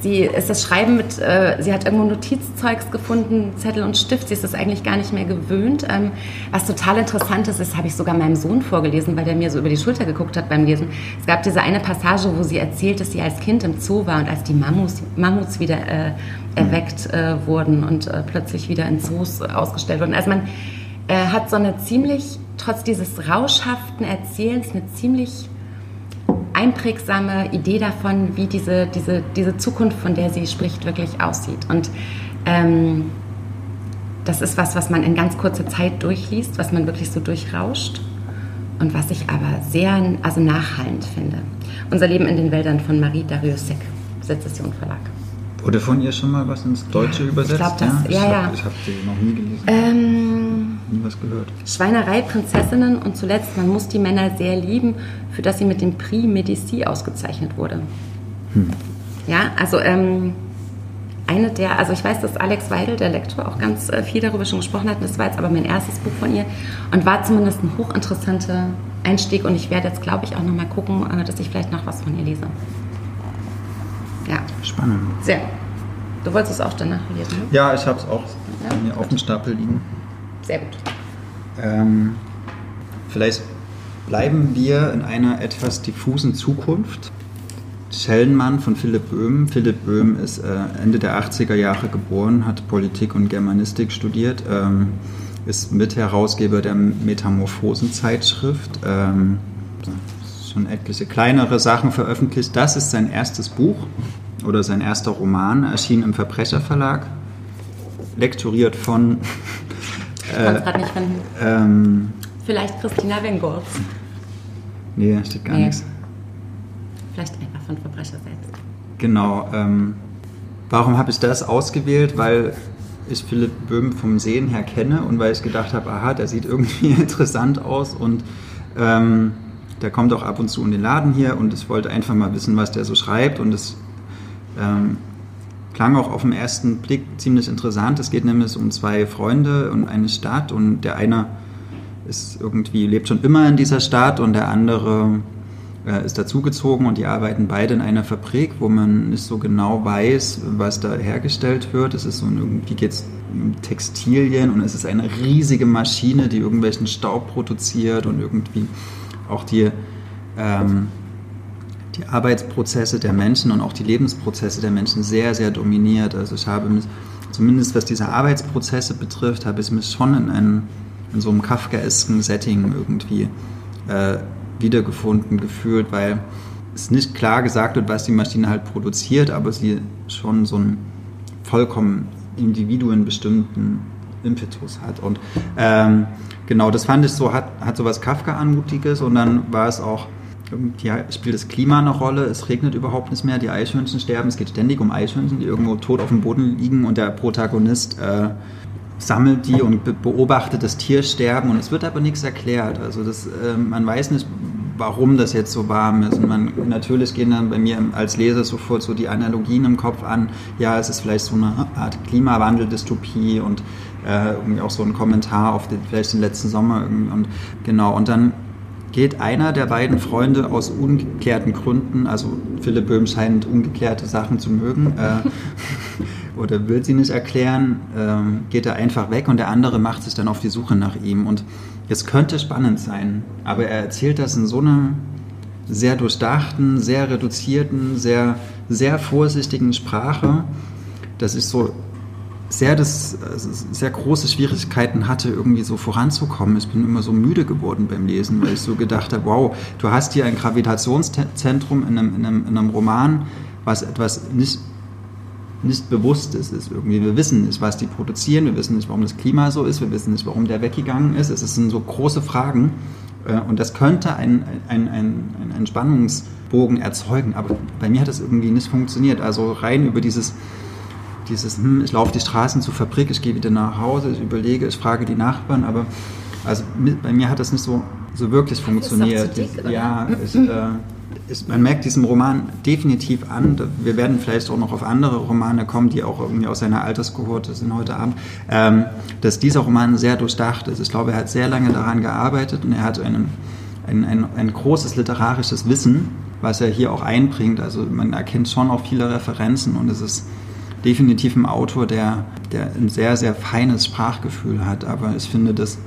Speaker 1: Sie ist das Schreiben mit, äh, sie hat irgendwo Notizzeugs gefunden, Zettel und Stift. Sie ist das eigentlich gar nicht mehr gewöhnt. Ähm, was total interessant ist, das habe ich sogar meinem Sohn vorgelesen, weil der mir so über die Schulter geguckt hat beim Lesen. Es gab diese eine Passage, wo sie erzählt, dass sie als Kind im Zoo war und als die Mammuts, Mammuts wieder äh, erweckt äh, wurden und äh, plötzlich wieder in Zoos ausgestellt wurden. Also man äh, hat so eine ziemlich, trotz dieses rauschhaften Erzählens, eine ziemlich einprägsame Idee davon, wie diese, diese, diese Zukunft, von der sie spricht, wirklich aussieht. Und ähm, das ist was, was man in ganz kurzer Zeit durchliest, was man wirklich so durchrauscht und was ich aber sehr also nachhallend finde. Unser Leben in den Wäldern von Marie Dariussec, Sezession Verlag.
Speaker 2: Wurde von ihr schon mal was ins Deutsche ja, übersetzt?
Speaker 1: Ich glaube das, ja, ja.
Speaker 2: Ich habe sie noch nie gelesen.
Speaker 1: Ähm,
Speaker 2: nie was gehört.
Speaker 1: Schweinerei, Prinzessinnen und zuletzt, man muss die Männer sehr lieben, für das sie mit dem Prix Medici ausgezeichnet wurde. Hm. Ja, also ähm, eine der, also ich weiß, dass Alex Weidel, der Lektor, auch ganz äh, viel darüber schon gesprochen hat. Das war jetzt aber mein erstes Buch von ihr und war zumindest ein hochinteressanter Einstieg und ich werde jetzt, glaube ich, auch noch mal gucken, äh, dass ich vielleicht noch was von ihr lese. Ja.
Speaker 2: Spannend.
Speaker 1: Sehr. Du wolltest es auch danach lesen, ne?
Speaker 2: Ja, ich habe es auch ja, auf dem Stapel liegen.
Speaker 1: Sehr gut.
Speaker 2: Ähm, vielleicht bleiben wir in einer etwas diffusen Zukunft. Schellenmann von Philipp Böhm. Philipp Böhm ist äh, Ende der 80er Jahre geboren, hat Politik und Germanistik studiert, ähm, ist Mitherausgeber der Metamorphosen-Zeitschrift. Ähm, schon etliche kleinere Sachen veröffentlicht. Das ist sein erstes Buch oder sein erster Roman, erschien im Verbrecherverlag, lektoriert von.
Speaker 1: Ich kann es gerade nicht finden. Ähm, Vielleicht Christina Wengolf.
Speaker 2: Nee, steht gar nee. nichts.
Speaker 1: Vielleicht einfach von Verbrecher selbst.
Speaker 2: Genau. Ähm, warum habe ich das ausgewählt? Weil ich Philipp Böhm vom Sehen her kenne und weil ich gedacht habe, aha, der sieht irgendwie interessant aus und ähm, der kommt auch ab und zu in den Laden hier und ich wollte einfach mal wissen, was der so schreibt und es ähm, klang auch auf den ersten Blick ziemlich interessant. Es geht nämlich um zwei Freunde und eine Stadt und der eine ist irgendwie, lebt schon immer in dieser Stadt und der andere äh, ist dazugezogen und die arbeiten beide in einer Fabrik, wo man nicht so genau weiß, was da hergestellt wird. Es ist so irgendwie geht es um Textilien und es ist eine riesige Maschine, die irgendwelchen Staub produziert und irgendwie auch die, ähm, die Arbeitsprozesse der Menschen und auch die Lebensprozesse der Menschen sehr, sehr dominiert. Also ich habe mich, zumindest was diese Arbeitsprozesse betrifft, habe ich mich schon in, einem, in so einem Kafkaesken Setting irgendwie äh, wiedergefunden gefühlt, weil es nicht klar gesagt wird, was die Maschine halt produziert, aber sie schon so einen vollkommen individuenbestimmten Impetus hat. Und ähm, genau, das fand ich so, hat, hat so was Kafka-Anmutiges und dann war es auch, ja, spielt das Klima eine Rolle, es regnet überhaupt nicht mehr, die Eichhörnchen sterben, es geht ständig um Eichhörnchen, die irgendwo tot auf dem Boden liegen und der Protagonist äh, sammelt die und beobachtet das Tiersterben und es wird aber nichts erklärt. Also das, äh, man weiß nicht, warum das jetzt so warm ist. Und man, natürlich gehen dann bei mir als Leser sofort so die Analogien im Kopf an. Ja, es ist vielleicht so eine Art Klimawandel-Dystopie und äh, irgendwie auch so ein Kommentar auf den, vielleicht den letzten Sommer irgendwie. Und genau, und dann geht einer der beiden Freunde aus ungeklärten Gründen, also Philipp Böhm scheint ungeklärte Sachen zu mögen, äh, oder will sie nicht erklären, äh, geht er einfach weg und der andere macht sich dann auf die Suche nach ihm. Und es könnte spannend sein, aber er erzählt das in so einer sehr durchdachten, sehr reduzierten, sehr, sehr vorsichtigen Sprache, dass ich so sehr, das, sehr große Schwierigkeiten hatte, irgendwie so voranzukommen. Ich bin immer so müde geworden beim Lesen, weil ich so gedacht habe, wow, du hast hier ein Gravitationszentrum in einem, in einem, in einem Roman, was etwas nicht nicht bewusst ist, ist irgendwie. Wir wissen nicht, was die produzieren, wir wissen nicht, warum das Klima so ist, wir wissen nicht, warum der weggegangen ist. Es sind so große Fragen äh, und das könnte einen ein, ein, ein Spannungsbogen erzeugen, aber bei mir hat das irgendwie nicht funktioniert. Also rein über dieses, dieses hm, ich laufe die Straßen zur Fabrik, ich gehe wieder nach Hause, ich überlege, ich frage die Nachbarn, aber also bei mir hat das nicht so, so wirklich funktioniert. Dick, ja, ich, äh, ist, man merkt diesem Roman definitiv an, wir werden vielleicht auch noch auf andere Romane kommen, die auch irgendwie aus seiner Alterskohorte sind heute Abend, ähm, dass dieser Roman sehr durchdacht ist. Ich glaube, er hat sehr lange daran gearbeitet und er hat einen, ein, ein, ein großes literarisches Wissen, was er hier auch einbringt. Also man erkennt schon auch viele Referenzen und es ist definitiv ein Autor, der, der ein sehr, sehr feines Sprachgefühl hat. Aber ich finde das,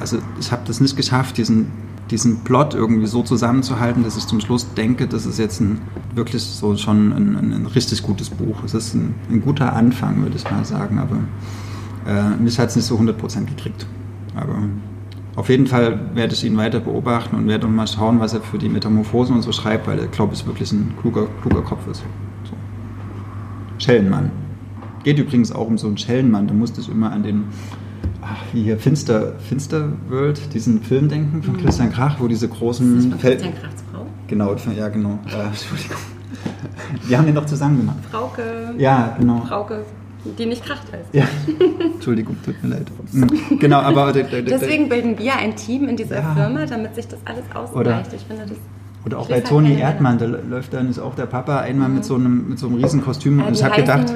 Speaker 2: also ich habe das nicht geschafft, diesen diesen Plot irgendwie so zusammenzuhalten, dass ich zum Schluss denke, das ist jetzt ein, wirklich so schon ein, ein, ein richtig gutes Buch. Es ist ein, ein, guter Anfang, würde ich mal sagen, aber äh, mich hat es nicht so 100% gekriegt. Aber auf jeden Fall werde ich ihn weiter beobachten und werde mal schauen, was er für die Metamorphosen und so schreibt, weil er, glaube ich, wirklich ein kluger, kluger Kopf ist. Schellenmann. Geht übrigens auch um so einen Schellenmann, da musste ich immer an den ach, wie hier Finster, Finster World, diesen Film denken von mhm. Christian Krach, wo diese großen
Speaker 1: ist das von Christian Krachs Frau?
Speaker 2: Genau, ja genau. Äh, Entschuldigung. Wir haben den doch zusammen gemacht.
Speaker 1: Frauke.
Speaker 2: Ja, genau.
Speaker 1: Frauke, die nicht Kracht heißt.
Speaker 2: Ja. Entschuldigung, tut mir leid. Mhm. Genau, aber
Speaker 1: deswegen bilden wir ein Team in dieser ja. Firma, damit sich das alles ausgleicht. Ich finde das
Speaker 2: oder auch bei Toni Erdmann, da läuft dann ist auch der Papa einmal mhm. mit so einem mit so einem riesen Kostüm und ich habe gedacht,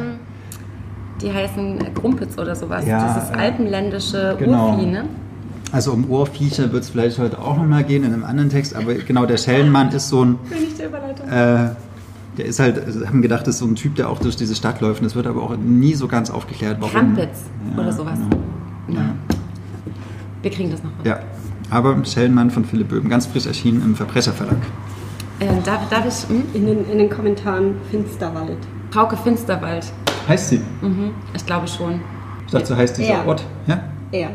Speaker 1: die heißen Krumpitz oder sowas. Ja, das ist alpenländische genau. Urvieh, ne?
Speaker 2: Also um Ohrviecher wird es vielleicht heute auch nochmal gehen in einem anderen Text, aber genau, der Schellenmann ist so ein. Bin ich der Überleitung. Äh, der ist halt, also haben gedacht, das ist so ein Typ, der auch durch diese Stadt läuft. Und es wird aber auch nie so ganz aufgeklärt,
Speaker 1: warum. Krampitz ja, oder sowas. Genau. Ja. Wir kriegen das noch.
Speaker 2: Mal. Ja, aber Schellenmann von Philipp Böhm, ganz frisch erschienen im Verbrecherverlag.
Speaker 1: Äh, darf, darf ich. Hm?
Speaker 3: In, den, in den Kommentaren Finsterwald.
Speaker 1: Frauke Finsterwald.
Speaker 2: Heißt sie?
Speaker 1: Mhm, ich glaube schon.
Speaker 2: Ich dachte, so heißt dieser er. Ort. Ja?
Speaker 3: Er.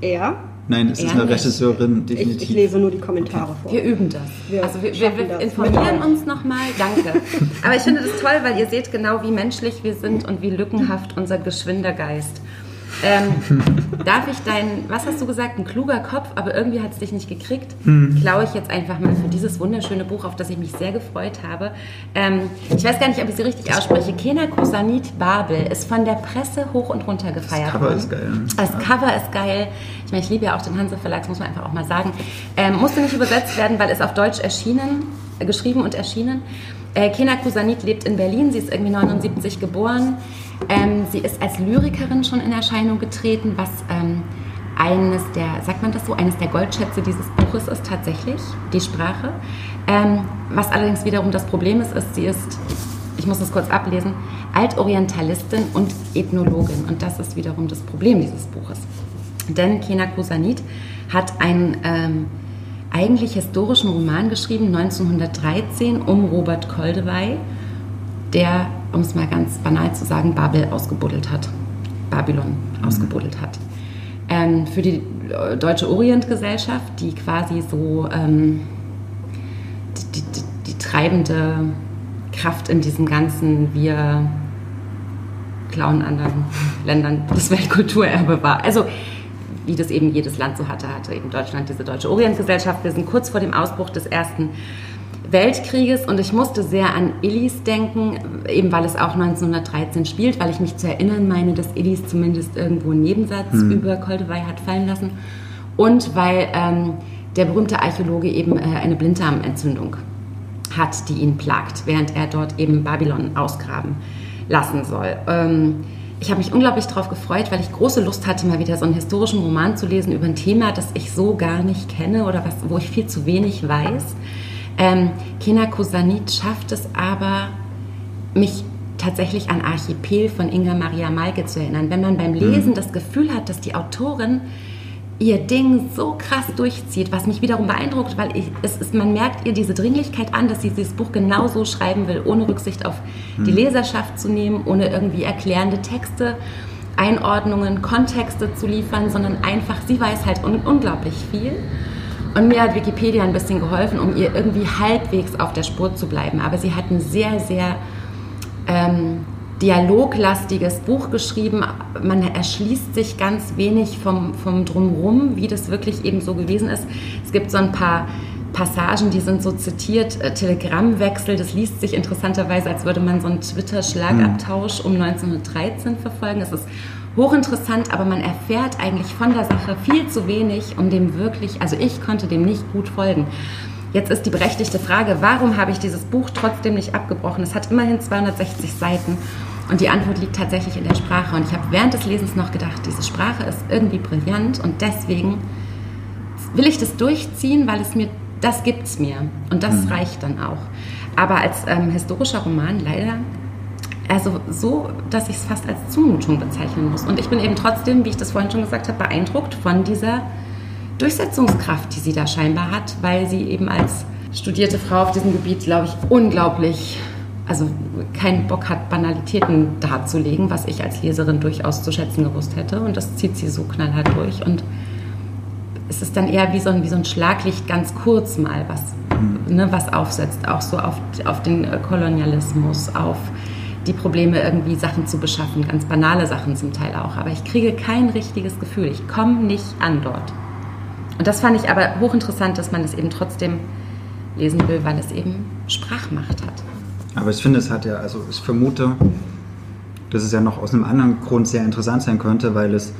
Speaker 3: Er?
Speaker 2: Nein, es ist eine nicht. Regisseurin, definitiv.
Speaker 3: Ich, ich, lese nur die Kommentare okay. vor.
Speaker 1: Wir üben das. Wir also wir, wir, wir informieren das. uns nochmal. Danke. Aber ich finde das toll, weil ihr seht genau, wie menschlich wir sind und wie lückenhaft unser geschwinder Geist. Ähm, darf ich deinen, was hast du gesagt, ein kluger Kopf, aber irgendwie hat es dich nicht gekriegt, hm. klaue ich jetzt einfach mal für dieses wunderschöne Buch, auf das ich mich sehr gefreut habe. Ähm, ich weiß gar nicht, ob ich sie richtig ausspreche. Kena Kusanit Babel ist von der Presse hoch und runter gefeiert
Speaker 2: worden. Das Cover worden. ist
Speaker 1: geil. Das Cover ist geil. Ich meine, ich liebe ja auch den Hanse Verlag, das muss man einfach auch mal sagen. Ähm, musste nicht übersetzt werden, weil es auf Deutsch erschienen, äh, geschrieben und erschienen. Äh, Kena Kusanit lebt in Berlin, sie ist irgendwie 79 geboren. Ähm, sie ist als Lyrikerin schon in Erscheinung getreten, was ähm, eines der, sagt man das so, eines der Goldschätze dieses Buches ist tatsächlich, die Sprache. Ähm, was allerdings wiederum das Problem ist, ist, sie ist, ich muss es kurz ablesen, Altorientalistin und Ethnologin. Und das ist wiederum das Problem dieses Buches. Denn Kena Kusanit hat einen ähm, eigentlich historischen Roman geschrieben, 1913, um Robert Koldewey, der, um es mal ganz banal zu sagen, Babel ausgebuddelt hat. Babylon mhm. ausgebuddelt hat. Ähm, für die äh, Deutsche Orientgesellschaft, die quasi so ähm, die, die, die, treibende Kraft in diesem ganzen Wir klauen anderen Ländern das Weltkulturerbe war. Also wie das eben jedes Land so hatte, hatte eben Deutschland diese Deutsche Orientgesellschaft. Wir sind kurz vor dem Ausbruch des Ersten Weltkrieges und ich musste sehr an Illis denken, eben weil es auch 1913 spielt, weil ich mich zu erinnern meine, dass Illis zumindest irgendwo einen Nebensatz hm. über Koldewey hat fallen lassen und weil ähm, der berühmte Archäologe eben äh, eine Blinddarmentzündung hat, die ihn plagt, während er dort eben Babylon ausgraben lassen soll. Ähm, ich habe mich unglaublich darauf gefreut, weil ich große Lust hatte, mal wieder so einen historischen Roman zu lesen über ein Thema, das ich so gar nicht kenne oder was, wo ich viel zu wenig weiß. Ähm, Kena Kusanit schafft es aber, mich tatsächlich an Archipel von Inga Maria Malke zu erinnern. Wenn man beim Lesen mhm. das Gefühl hat, dass die Autorin ihr Ding so krass durchzieht, was mich wiederum beeindruckt, weil ich, es ist, man merkt ihr diese Dringlichkeit an, dass sie dieses Buch genauso schreiben will, ohne Rücksicht auf die hm. Leserschaft zu nehmen, ohne irgendwie erklärende Texte, Einordnungen, Kontexte zu liefern, sondern einfach, sie weiß halt un unglaublich viel. Und mir hat Wikipedia ein bisschen geholfen, um ihr irgendwie halbwegs auf der Spur zu bleiben. Aber sie hat ein sehr, sehr ähm, dialoglastiges Buch geschrieben. Man erschließt sich ganz wenig vom, vom Drumrum, wie das wirklich eben so gewesen ist. Es gibt so ein paar Passagen, die sind so zitiert, äh, Telegrammwechsel, das liest sich interessanterweise, als würde man so einen Twitter-Schlagabtausch um 1913 verfolgen. Es ist hochinteressant, aber man erfährt eigentlich von der Sache viel zu wenig, um dem wirklich, also ich konnte dem nicht gut folgen. Jetzt ist die berechtigte Frage, warum habe ich dieses Buch trotzdem nicht abgebrochen? Es hat immerhin 260 Seiten und die Antwort liegt tatsächlich in der Sprache. Und ich habe während des Lesens noch gedacht, diese Sprache ist irgendwie brillant und deswegen will ich das durchziehen, weil es mir, das gibt es mir. Und das mhm. reicht dann auch. Aber als ähm, historischer Roman leider, also so, dass ich es fast als Zumutung bezeichnen muss. Und ich bin eben trotzdem, wie ich das vorhin schon gesagt habe, beeindruckt von dieser Durchsetzungskraft, die sie da scheinbar hat, weil sie eben als studierte Frau auf diesem Gebiet, glaube ich, unglaublich also keinen Bock hat, Banalitäten darzulegen, was ich als Leserin durchaus zu schätzen gewusst hätte. Und das zieht sie so knallhart durch. Und es ist dann eher wie so ein, wie so ein Schlaglicht ganz kurz mal, was, mhm. ne, was aufsetzt, auch so auf, auf den Kolonialismus, auf die Probleme, irgendwie Sachen zu beschaffen, ganz banale Sachen zum Teil auch. Aber ich kriege kein richtiges Gefühl. Ich komme nicht an dort. Und das fand ich aber hochinteressant, dass man es eben trotzdem lesen will, weil es eben Sprachmacht hat.
Speaker 2: Aber ich finde, es hat ja, also ich vermute, dass es ja noch aus einem anderen Grund sehr interessant sein könnte, weil es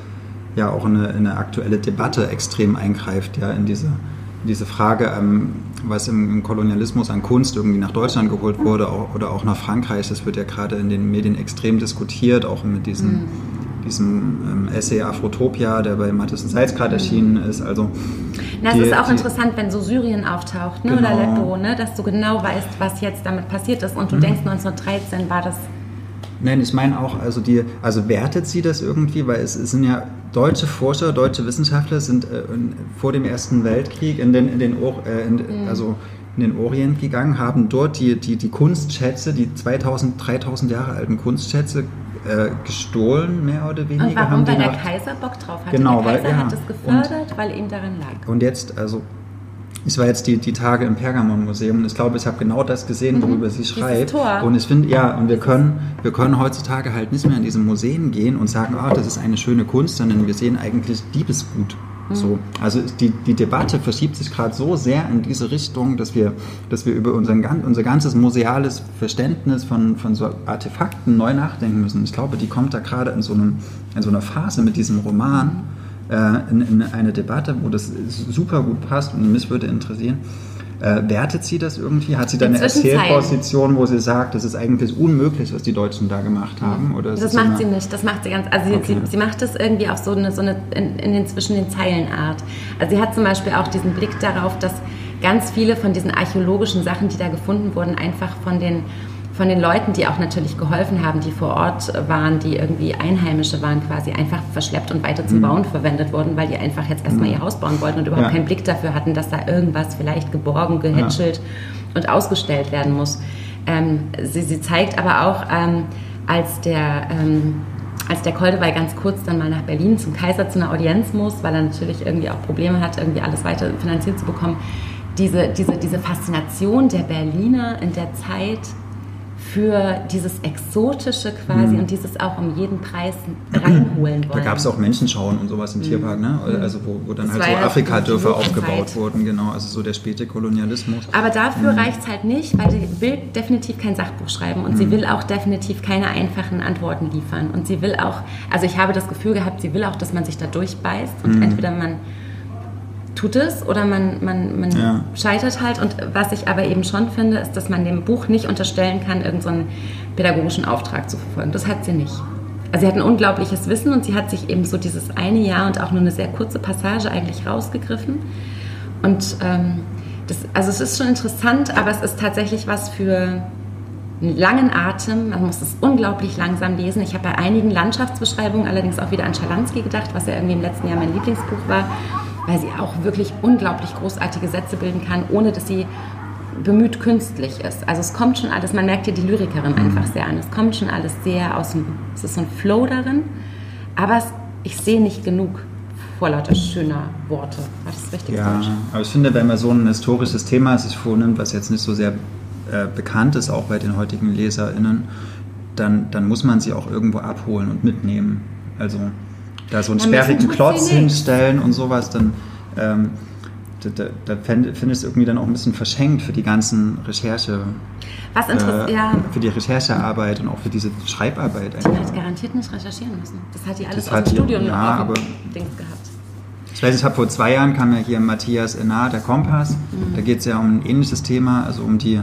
Speaker 2: ja auch in eine, in eine aktuelle Debatte extrem eingreift, ja, in diese, diese Frage, ähm, was im, im, Kolonialismus an Kunst irgendwie nach Deutschland geholt wurde auch, oder auch nach Frankreich. Das wird ja gerade in den Medien extrem diskutiert, auch mit diesen. Mhm diesem ähm, Essay Afrotopia, der bei Mathis Seitz gerade erschienen ist. Also
Speaker 1: Na, es ist auch die, interessant, wenn so Syrien auftaucht ne? Genau. oder Aleppo, ne? dass du genau weißt, was jetzt damit passiert ist und du mhm. denkst, 1913 war das
Speaker 2: Nein, ich meine auch, also die, also wertet sie das irgendwie, weil es, es sind ja deutsche Forscher, deutsche Wissenschaftler sind äh, vor dem Ersten Weltkrieg in den, in den äh, in, mhm. also in den Orient gegangen, haben dort die, die, die Kunstschätze, die 2000, 3000 Jahre alten Kunstschätze äh, gestohlen, mehr oder weniger. Und
Speaker 1: warum? weil der Kaiser Bock drauf hatte.
Speaker 2: Genau,
Speaker 1: der
Speaker 2: Kaiser
Speaker 1: weil, ja. hat es gefördert, und, weil ihm daran lag.
Speaker 2: Und jetzt, also ich war jetzt die, die Tage im Pergamon-Museum und ich glaube, ich habe genau das gesehen, mhm. worüber mhm. sie schreibt. Und ich finde, ja, und wir können, wir können heutzutage halt nicht mehr in diese Museen gehen und sagen, oh, das ist eine schöne Kunst, sondern wir sehen eigentlich Diebesgut. Mhm. So. Also die, die Debatte verschiebt sich gerade so sehr in diese Richtung, dass wir, dass wir über unseren, unser ganzes museales Verständnis von, von so Artefakten neu nachdenken müssen. Ich glaube, die kommt da gerade in, so in so einer Phase mit diesem Roman äh, in, in eine Debatte, wo das super gut passt und mich würde interessieren, äh, wertet sie das irgendwie? Hat sie da eine Erzählposition, wo sie sagt, das ist eigentlich unmöglich, was die Deutschen da gemacht haben? Oder
Speaker 1: das macht sie nicht. Das macht sie ganz. Also okay. sie, sie, macht das irgendwie auch so eine, so eine in, in, den zwischen den Zeilen Art. Also sie hat zum Beispiel auch diesen Blick darauf, dass ganz viele von diesen archäologischen Sachen, die da gefunden wurden, einfach von den von den Leuten, die auch natürlich geholfen haben, die vor Ort waren, die irgendwie Einheimische waren, quasi einfach verschleppt und weiter zum mhm. Bauen verwendet wurden, weil die einfach jetzt erstmal mhm. ihr Haus bauen wollten und überhaupt ja. keinen Blick dafür hatten, dass da irgendwas vielleicht geborgen, gehätschelt ja. und ausgestellt werden muss. Ähm, sie, sie, zeigt aber auch, ähm, als der ähm, als der Koldewey ganz kurz dann mal nach Berlin zum Kaiser zu einer Audienz muss, weil er natürlich irgendwie auch Probleme hat, irgendwie alles weiter finanziert zu bekommen, diese, diese, diese Faszination der Berliner in der Zeit für dieses Exotische quasi mhm. und dieses auch um jeden Preis reinholen wollen.
Speaker 2: Da gab es auch Menschenschauen und sowas im mhm. Tierpark, ne? Mhm. Also wo, wo dann das halt so Afrika-Dörfer aufgebaut wurden, genau, also so der späte Kolonialismus.
Speaker 1: Aber dafür mhm. reicht es halt nicht, weil sie will definitiv kein Sachbuch schreiben und sie mhm. will auch definitiv keine einfachen Antworten liefern. Und sie will auch, also ich habe das Gefühl gehabt, sie will auch, dass man sich da durchbeißt und mhm. entweder man tut es oder man, man, man ja. scheitert halt. Und was ich aber eben schon finde, ist, dass man dem Buch nicht unterstellen kann, irgendeinen so pädagogischen Auftrag zu verfolgen. Das hat sie nicht. Also sie hat ein unglaubliches Wissen und sie hat sich eben so dieses eine Jahr und auch nur eine sehr kurze Passage eigentlich rausgegriffen. Und ähm, das, also es ist schon interessant, aber es ist tatsächlich was für einen langen Atem. Man muss es unglaublich langsam lesen. Ich habe bei einigen Landschaftsbeschreibungen allerdings auch wieder an Schalansky gedacht, was ja irgendwie im letzten Jahr mein Lieblingsbuch war weil sie auch wirklich unglaublich großartige Sätze bilden kann, ohne dass sie bemüht künstlich ist. Also es kommt schon alles, man merkt hier die Lyrikerin einfach sehr an. Es kommt schon alles sehr aus dem, es ist so ein Flow darin, aber es, ich sehe nicht genug vor lauter schöner Worte. War das richtig
Speaker 2: Ja, Deutsch? aber ich finde, wenn man so ein historisches Thema sich vornimmt, was jetzt nicht so sehr äh, bekannt ist, auch bei den heutigen LeserInnen, dann, dann muss man sie auch irgendwo abholen und mitnehmen. Also da so einen sperrigen Klotz hinstellen und sowas, dann ähm, da, da, da finde ich es irgendwie dann auch ein bisschen verschenkt für die ganzen Recherche.
Speaker 1: Was interessiert, äh, ja.
Speaker 2: Für die Recherchearbeit und auch für diese Schreibarbeit.
Speaker 1: Die hat garantiert nicht recherchieren müssen. Das hat die alles das aus dem Studium ja, aber, Dings gehabt.
Speaker 2: Ich weiß, ich habe vor zwei Jahren kam ja hier Matthias Enar, der Kompass. Mhm. Da geht es ja um ein ähnliches Thema, also um die,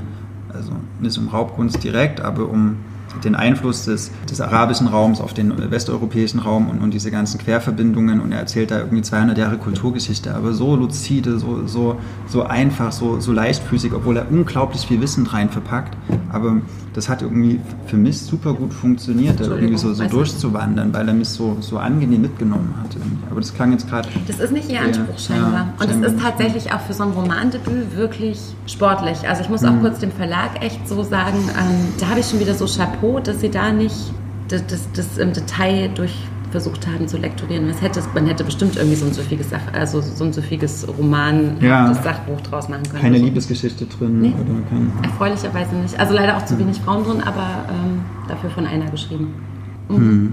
Speaker 2: also nicht um Raubkunst direkt, aber um den Einfluss des, des arabischen Raums auf den westeuropäischen Raum und, und diese ganzen Querverbindungen und er erzählt da irgendwie 200 Jahre Kulturgeschichte, aber so luzide, so, so, so einfach, so, so leichtfüßig, obwohl er unglaublich viel Wissen rein verpackt. Aber das hat irgendwie für mich super gut funktioniert, da irgendwie so, so durchzuwandern, weil er mich so, so angenehm mitgenommen hat. Irgendwie. Aber das klang jetzt gerade.
Speaker 1: Das ist nicht ihr Anspruch scheinbar. Ja, und es ist tatsächlich auch für so ein Romandebüt wirklich sportlich. Also ich muss auch mhm. kurz dem Verlag echt so sagen, ähm, da habe ich schon wieder so Chapeau, dass sie da nicht das, das, das im Detail durch versucht haben zu lektorieren. Was hätte, man hätte bestimmt irgendwie so ein süffiges, Sach, also so ein süffiges Roman,
Speaker 2: ja.
Speaker 1: das Sachbuch draus machen können.
Speaker 2: Keine Liebesgeschichte drin.
Speaker 1: Nee. Oder kein Erfreulicherweise nicht. Also leider auch zu wenig Frauen drin, aber ähm, dafür von einer geschrieben.
Speaker 2: Mhm. Hm.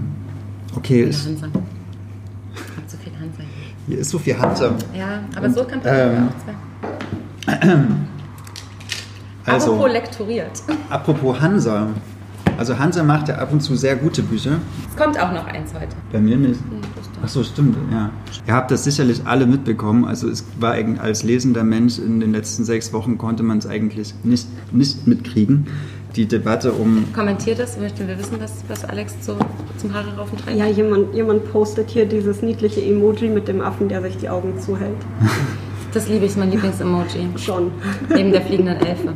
Speaker 2: Okay.
Speaker 1: Ist, Hansa. Ich habe zu viel Hansa
Speaker 2: hier. Hier ist so viel Hansa.
Speaker 1: Ja, aber Und, so kann man ähm, auch zwei. Also, apropos lektoriert.
Speaker 2: Apropos Hansa. Also Hansa macht ja ab und zu sehr gute Bücher.
Speaker 1: Es kommt auch noch eins heute.
Speaker 2: Bei mir nicht. Ach so, stimmt, ja. Ihr habt das sicherlich alle mitbekommen. Also es war als lesender Mensch in den letzten sechs Wochen konnte man es eigentlich nicht, nicht mitkriegen. Die Debatte um...
Speaker 1: Kommentiert das, möchten wir wissen, was, was Alex zu, zum Haare raufen trägt?
Speaker 3: Ja, jemand, jemand postet hier dieses niedliche Emoji mit dem Affen, der sich die Augen zuhält.
Speaker 1: Das liebe ich, mein Lieblings-Emoji.
Speaker 3: Schon.
Speaker 1: Neben der fliegenden Elfe.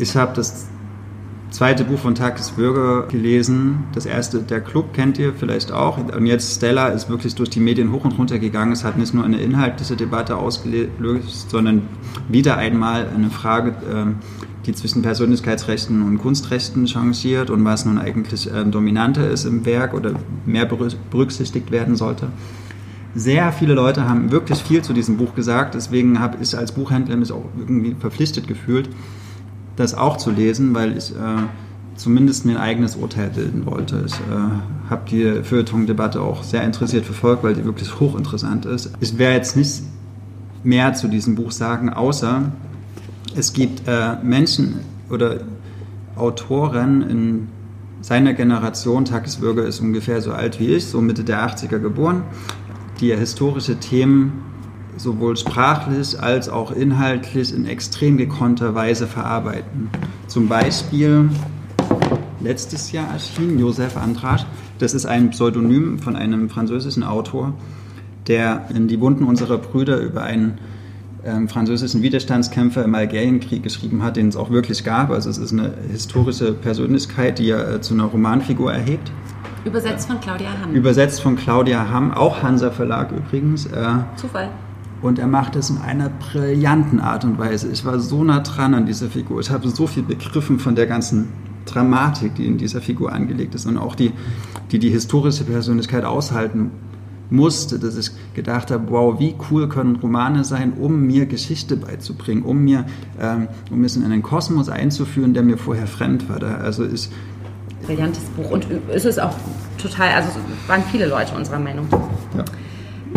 Speaker 2: Ich habe das zweite Buch von Takis Bürger gelesen. Das erste, der Club, kennt ihr vielleicht auch. Und jetzt Stella ist wirklich durch die Medien hoch und runter gegangen. Es hat nicht nur eine inhaltliche Debatte ausgelöst, sondern wieder einmal eine Frage, ähm, die zwischen Persönlichkeitsrechten und Kunstrechten changiert und was nun eigentlich ähm, dominanter ist im Werk oder mehr berücksichtigt werden sollte. sehr viele Leute haben wirklich viel zu diesem Buch gesagt. Deswegen habe ich als Buchhändler mich auch irgendwie verpflichtet gefühlt, das auch zu lesen, weil ich äh, zumindest mir ein eigenes Urteil bilden wollte. Ich äh, habe die Feuilleton-Debatte auch sehr interessiert verfolgt, weil die wirklich hochinteressant ist. Ich werde jetzt nicht mehr zu diesem Buch sagen, außer es gibt äh, Menschen oder Autoren in seiner Generation, Takisbürger ist ungefähr so alt wie ich, so Mitte der 80er geboren, die historische Themen sowohl sprachlich als auch inhaltlich in extrem gekonnter Weise verarbeiten. Zum Beispiel letztes Jahr erschien Joseph Andrasch. Das ist ein Pseudonym von einem französischen Autor, der in die Wunden unserer Brüder über einen ähm, französischen Widerstandskämpfer im Algerienkrieg geschrieben hat, den es auch wirklich gab. Also es ist eine historische Persönlichkeit, die er äh, zu einer Romanfigur erhebt.
Speaker 1: Übersetzt von Claudia Hamm.
Speaker 2: Übersetzt von Claudia Hamm, auch Hansa Verlag übrigens. Äh,
Speaker 1: Zufall.
Speaker 2: Und er macht es in einer brillanten Art und Weise. Ich war so nah dran an dieser Figur. Ich habe so viel begriffen von der ganzen Dramatik, die in dieser Figur angelegt ist und auch die, die die historische Persönlichkeit aushalten musste, dass ich gedacht habe, wow, wie cool können Romane sein, um mir Geschichte beizubringen, um mir ähm, um es in einen Kosmos einzuführen, der mir vorher fremd war. Da, also ist
Speaker 1: brillantes Buch und es ist auch total, also waren viele Leute unserer Meinung. Ja.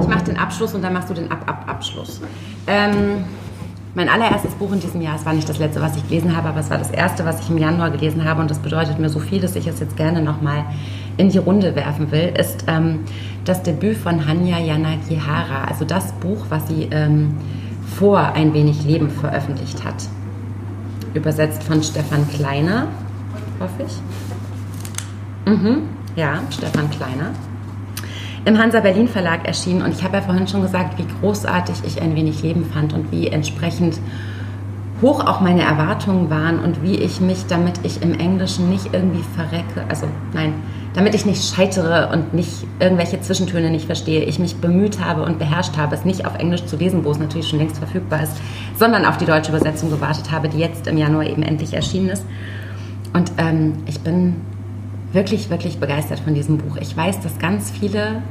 Speaker 1: Ich mache den Abschluss und dann machst du den Ab-Ab-Abschluss. Ähm, mein allererstes Buch in diesem Jahr, es war nicht das letzte, was ich gelesen habe, aber es war das erste, was ich im Januar gelesen habe und das bedeutet mir so viel, dass ich es jetzt gerne nochmal in die Runde werfen will, ist ähm, das Debüt von Hanya Yanagihara, also das Buch, was sie ähm, vor Ein wenig Leben veröffentlicht hat. Übersetzt von Stefan Kleiner, hoffe ich. Mhm, ja, Stefan Kleiner im Hansa Berlin Verlag erschienen. Und ich habe ja vorhin schon gesagt, wie großartig ich ein wenig Leben fand und wie entsprechend hoch auch meine Erwartungen waren und wie ich mich, damit ich im Englischen nicht irgendwie verrecke, also nein, damit ich nicht scheitere und nicht irgendwelche Zwischentöne nicht verstehe, ich mich bemüht habe und beherrscht habe, es nicht auf Englisch zu lesen, wo es natürlich schon längst verfügbar ist, sondern auf die deutsche Übersetzung gewartet habe, die jetzt im Januar eben endlich erschienen ist. Und ähm, ich bin wirklich, wirklich begeistert von diesem Buch. Ich weiß, dass ganz viele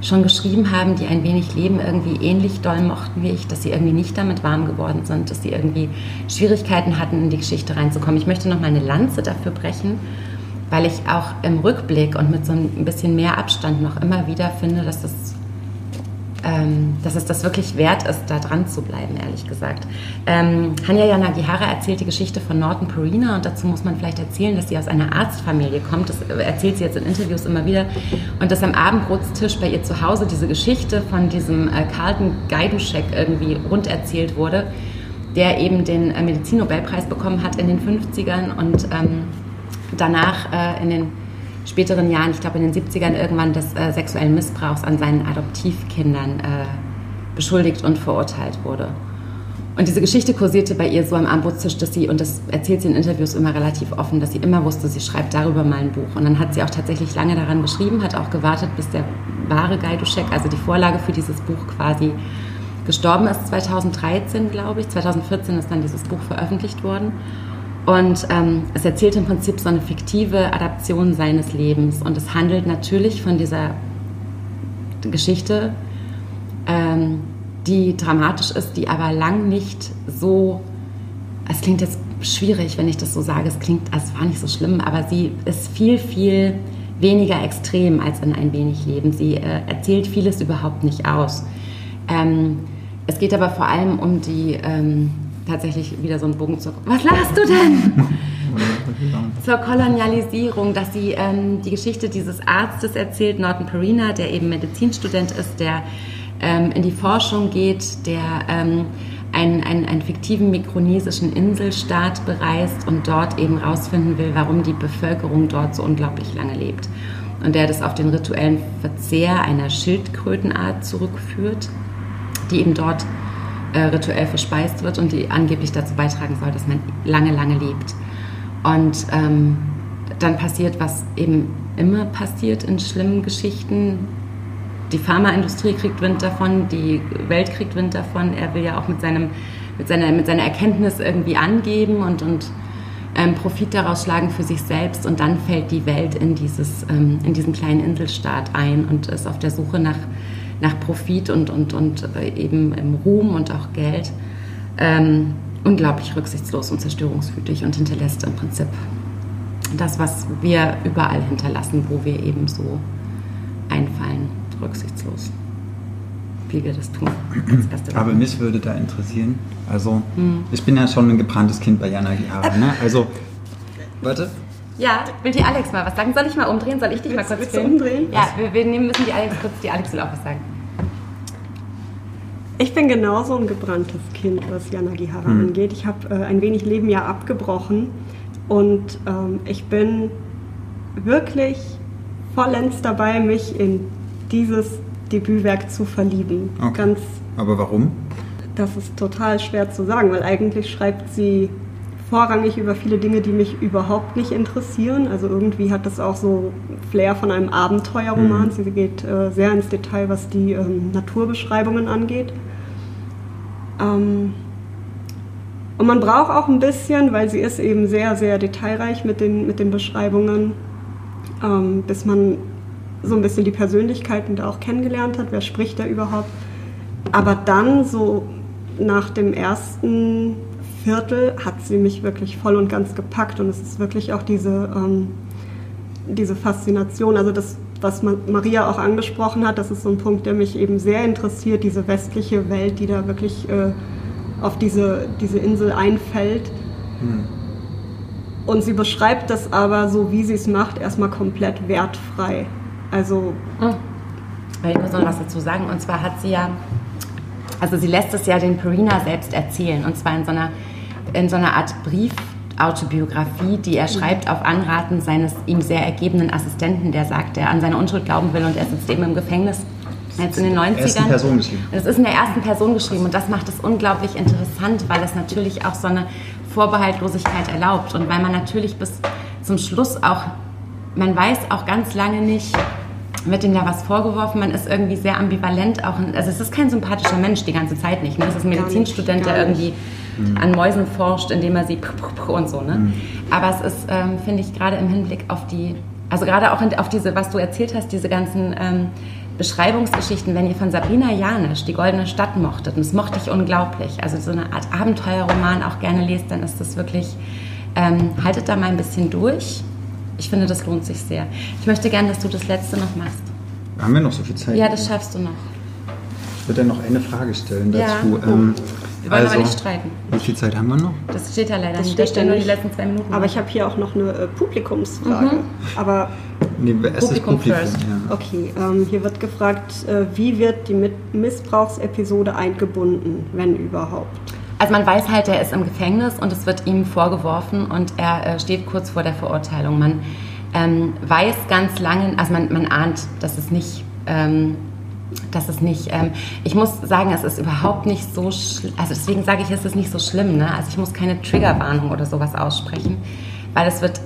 Speaker 1: schon geschrieben haben, die ein wenig Leben irgendwie ähnlich doll mochten wie ich, dass sie irgendwie nicht damit warm geworden sind, dass sie irgendwie Schwierigkeiten hatten, in die Geschichte reinzukommen. Ich möchte noch mal eine Lanze dafür brechen, weil ich auch im Rückblick und mit so ein bisschen mehr Abstand noch immer wieder finde, dass das ähm, dass es das wirklich wert ist, da dran zu bleiben, ehrlich gesagt. Ähm, Hanya Yanagihara erzählt die Geschichte von Norton Perina und dazu muss man vielleicht erzählen, dass sie aus einer Arztfamilie kommt. Das erzählt sie jetzt in Interviews immer wieder. Und dass am Abendbrotstisch bei ihr zu Hause diese Geschichte von diesem äh, Carlton Geiduschek irgendwie rund erzählt wurde, der eben den äh, Medizinnobelpreis bekommen hat in den 50ern und ähm, danach äh, in den späteren Jahren, ich glaube in den 70ern irgendwann des äh, sexuellen Missbrauchs an seinen Adoptivkindern äh, beschuldigt und verurteilt wurde. Und diese Geschichte kursierte bei ihr so am Armbrutstisch, dass sie, und das erzählt sie in Interviews immer relativ offen, dass sie immer wusste, sie schreibt darüber mal ein Buch. Und dann hat sie auch tatsächlich lange daran geschrieben, hat auch gewartet, bis der wahre Gaiduschek, also die Vorlage für dieses Buch quasi gestorben ist, 2013, glaube ich. 2014 ist dann dieses Buch veröffentlicht worden. Und ähm, es erzählt im Prinzip so eine fiktive Adaption seines Lebens. Und es handelt natürlich von dieser Geschichte, ähm, die dramatisch ist, die aber lang nicht so. Es klingt jetzt schwierig, wenn ich das so sage. Es klingt, es war nicht so schlimm, aber sie ist viel, viel weniger extrem als in ein wenig Leben. Sie äh, erzählt vieles überhaupt nicht aus. Ähm, es geht aber vor allem um die ähm, tatsächlich wieder so ein Bogen zur. Was lachst du denn? zur Kolonialisierung, dass sie ähm, die Geschichte dieses Arztes erzählt, Norton Perina, der eben Medizinstudent ist, der ähm, in die Forschung geht, der ähm, einen, einen, einen fiktiven mikronesischen Inselstaat bereist und dort eben rausfinden will, warum die Bevölkerung dort so unglaublich lange lebt. Und der das auf den rituellen Verzehr einer Schildkrötenart zurückführt, die eben dort äh, rituell verspeist wird und die angeblich dazu beitragen soll, dass man lange, lange lebt. Und ähm, dann passiert, was eben immer passiert in schlimmen Geschichten. Die Pharmaindustrie kriegt Wind davon, die Welt kriegt Wind davon. Er will ja auch mit, seinem, mit, seiner, mit seiner Erkenntnis irgendwie angeben und, und ähm, Profit daraus schlagen für sich selbst. Und dann fällt die Welt in, dieses, ähm, in diesen kleinen Inselstaat ein und ist auf der Suche nach nach Profit und, und, und äh, eben im Ruhm und auch Geld. Ähm, unglaublich rücksichtslos und zerstörungswütig und hinterlässt im Prinzip das, was wir überall hinterlassen, wo wir eben so einfallen, rücksichtslos, wie wir das tun.
Speaker 2: Das Aber mich würde da interessieren, also hm. ich bin ja schon ein gebranntes Kind bei Jana Gihara, ne? Also, warte.
Speaker 1: Ja, will die Alex mal was sagen? Soll ich mal umdrehen? Soll ich dich willst, mal kurz
Speaker 3: filmen? umdrehen?
Speaker 1: Ja, wir, wir müssen die Alex kurz, die Alex will auch was sagen.
Speaker 3: Ich bin genauso ein gebranntes Kind, was Jana Gihara hm. angeht. Ich habe äh, ein wenig Leben ja abgebrochen und ähm, ich bin wirklich vollends dabei, mich in dieses Debütwerk zu verlieben.
Speaker 2: Okay. Ganz, Aber warum?
Speaker 3: Das ist total schwer zu sagen, weil eigentlich schreibt sie vorrangig über viele Dinge, die mich überhaupt nicht interessieren. Also irgendwie hat das auch so Flair von einem Abenteuerroman. Mhm. Sie geht äh, sehr ins Detail, was die ähm, Naturbeschreibungen angeht. Ähm, und man braucht auch ein bisschen, weil sie ist eben sehr, sehr detailreich mit den, mit den Beschreibungen, ähm, bis man so ein bisschen die Persönlichkeiten da auch kennengelernt hat, wer spricht da überhaupt. Aber dann so nach dem ersten Viertel hat sie mich wirklich voll und ganz gepackt und es ist wirklich auch diese, ähm, diese Faszination, also das, was Maria auch angesprochen hat, das ist so ein Punkt, der mich eben sehr interessiert, diese westliche Welt, die da wirklich äh, auf diese, diese Insel einfällt. Hm. Und sie beschreibt das aber so, wie sie es macht, erstmal komplett wertfrei. Also. Hm.
Speaker 1: Ich muss noch was dazu sagen. Und zwar hat sie ja, also sie lässt es ja den Perina selbst erzählen. Und zwar in so einer, in so einer Art Brief-Autobiografie, die er schreibt auf Anraten seines ihm sehr ergebenen Assistenten, der sagt, der an seine Unschuld glauben will und er sitzt eben im Gefängnis jetzt in den 90ern. Ersten
Speaker 2: Person geschrieben.
Speaker 1: Das ist in der ersten Person geschrieben und das macht es unglaublich interessant, weil es natürlich auch so eine Vorbehaltlosigkeit erlaubt und weil man natürlich bis zum Schluss auch, man weiß auch ganz lange nicht, wird ihm da was vorgeworfen, man ist irgendwie sehr ambivalent auch, also es ist kein sympathischer Mensch die ganze Zeit nicht, ne? es ist ein Medizinstudent, der irgendwie mhm. an Mäusen forscht, indem er sie und so, ne? Mhm. aber es ist, ähm, finde ich, gerade im Hinblick auf die, also gerade auch auf diese, was du erzählt hast, diese ganzen ähm, Beschreibungsgeschichten, wenn ihr von Sabrina Janisch die Goldene Stadt mochtet, und das mochte ich unglaublich, also so eine Art Abenteuerroman auch gerne lest, dann ist das wirklich, ähm, haltet da mal ein bisschen durch. Ich finde, das lohnt sich sehr. Ich möchte gerne, dass du das letzte noch machst.
Speaker 2: Haben wir noch so viel Zeit?
Speaker 1: Ja, das schaffst du noch.
Speaker 2: Ich würde dann noch eine Frage stellen dazu.
Speaker 1: Ja. Ähm, wir wollen also, aber nicht streiten.
Speaker 2: Wie viel Zeit haben wir noch?
Speaker 1: Das steht ja leider das nicht. Da stehen nur die letzten zwei Minuten.
Speaker 3: Aber ich habe hier auch noch eine äh, Publikumsfrage. Mhm. Aber
Speaker 2: nee, Publikum, Publikum first.
Speaker 3: Ja. Okay, ähm, hier wird gefragt, äh, wie wird die Missbrauchsepisode eingebunden, wenn überhaupt?
Speaker 1: Also man weiß halt, er ist im Gefängnis und es wird ihm vorgeworfen und er äh, steht kurz vor der Verurteilung. Man ähm, weiß ganz lange, also man, man ahnt, dass es nicht ähm, das ist nicht, ähm, ich muss sagen, es ist überhaupt nicht so, also deswegen sage ich, es ist nicht so schlimm. Ne? Also ich muss keine Triggerwarnung oder sowas aussprechen, weil es wird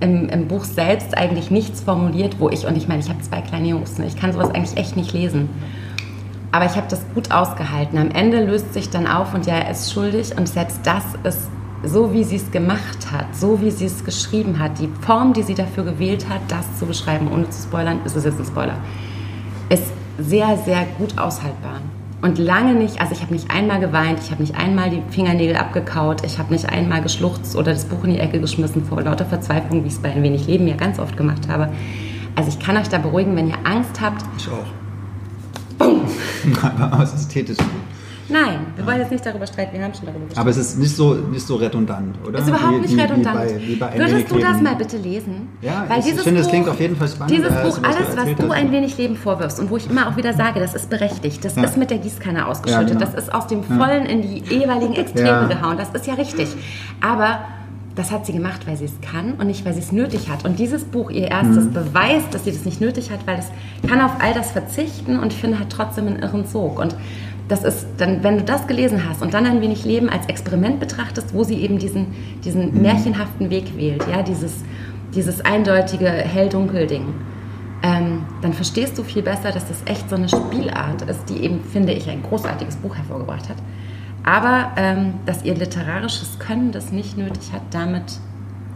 Speaker 1: im, im, Buch selbst eigentlich nichts formuliert, wo ich, und ich meine, ich habe zwei kleine Jungs, ne? ich kann sowas eigentlich echt nicht lesen. Aber ich habe das gut ausgehalten. Am Ende löst sich dann auf und ja, er ist schuldig und selbst das ist so, wie sie es gemacht hat, so wie sie es geschrieben hat, die Form, die sie dafür gewählt hat, das zu beschreiben, ohne zu spoilern, ist es jetzt ein Spoiler, ist sehr, sehr gut aushaltbar. Und lange nicht, also ich habe nicht einmal geweint, ich habe nicht einmal die Fingernägel abgekaut, ich habe nicht einmal geschluchzt oder das Buch in die Ecke geschmissen vor lauter Verzweiflung, wie ich es bei ein wenig Leben ja ganz oft gemacht habe. Also ich kann euch da beruhigen, wenn ihr Angst habt.
Speaker 2: Ich auch. Bumm! Aber ist ästhetisch.
Speaker 1: Nein, wir wollen jetzt nicht darüber streiten, wir haben schon darüber gesprochen.
Speaker 2: Aber es ist nicht so, nicht so redundant, oder?
Speaker 1: Es ist überhaupt nicht wie, redundant. Wie bei, wie bei Würdest du das mal bitte lesen?
Speaker 2: Ja, Weil ich, ich finde, es klingt auf jeden Fall spannend.
Speaker 1: Dieses Buch, alles, was du ein wenig Leben vorwirfst und wo ich immer auch wieder sage, das ist berechtigt, das ja. ist mit der Gießkanne ausgeschüttet, ja, genau. das ist aus dem Vollen in die jeweiligen Extreme gehauen, das ist ja richtig. Aber das hat sie gemacht, weil sie es kann und nicht, weil sie es nötig hat. Und dieses Buch, ihr erstes, mhm. beweist, dass sie das nicht nötig hat, weil es kann auf all das verzichten und finde, hat trotzdem einen irren Sog. Und das ist dann, wenn du das gelesen hast und dann ein wenig Leben als Experiment betrachtest, wo sie eben diesen, diesen mhm. märchenhaften Weg wählt, ja, dieses, dieses eindeutige Hell-Dunkel-Ding, ähm, dann verstehst du viel besser, dass das echt so eine Spielart ist, die eben, finde ich, ein großartiges Buch hervorgebracht hat. Aber ähm, dass ihr literarisches Können das nicht nötig hat, damit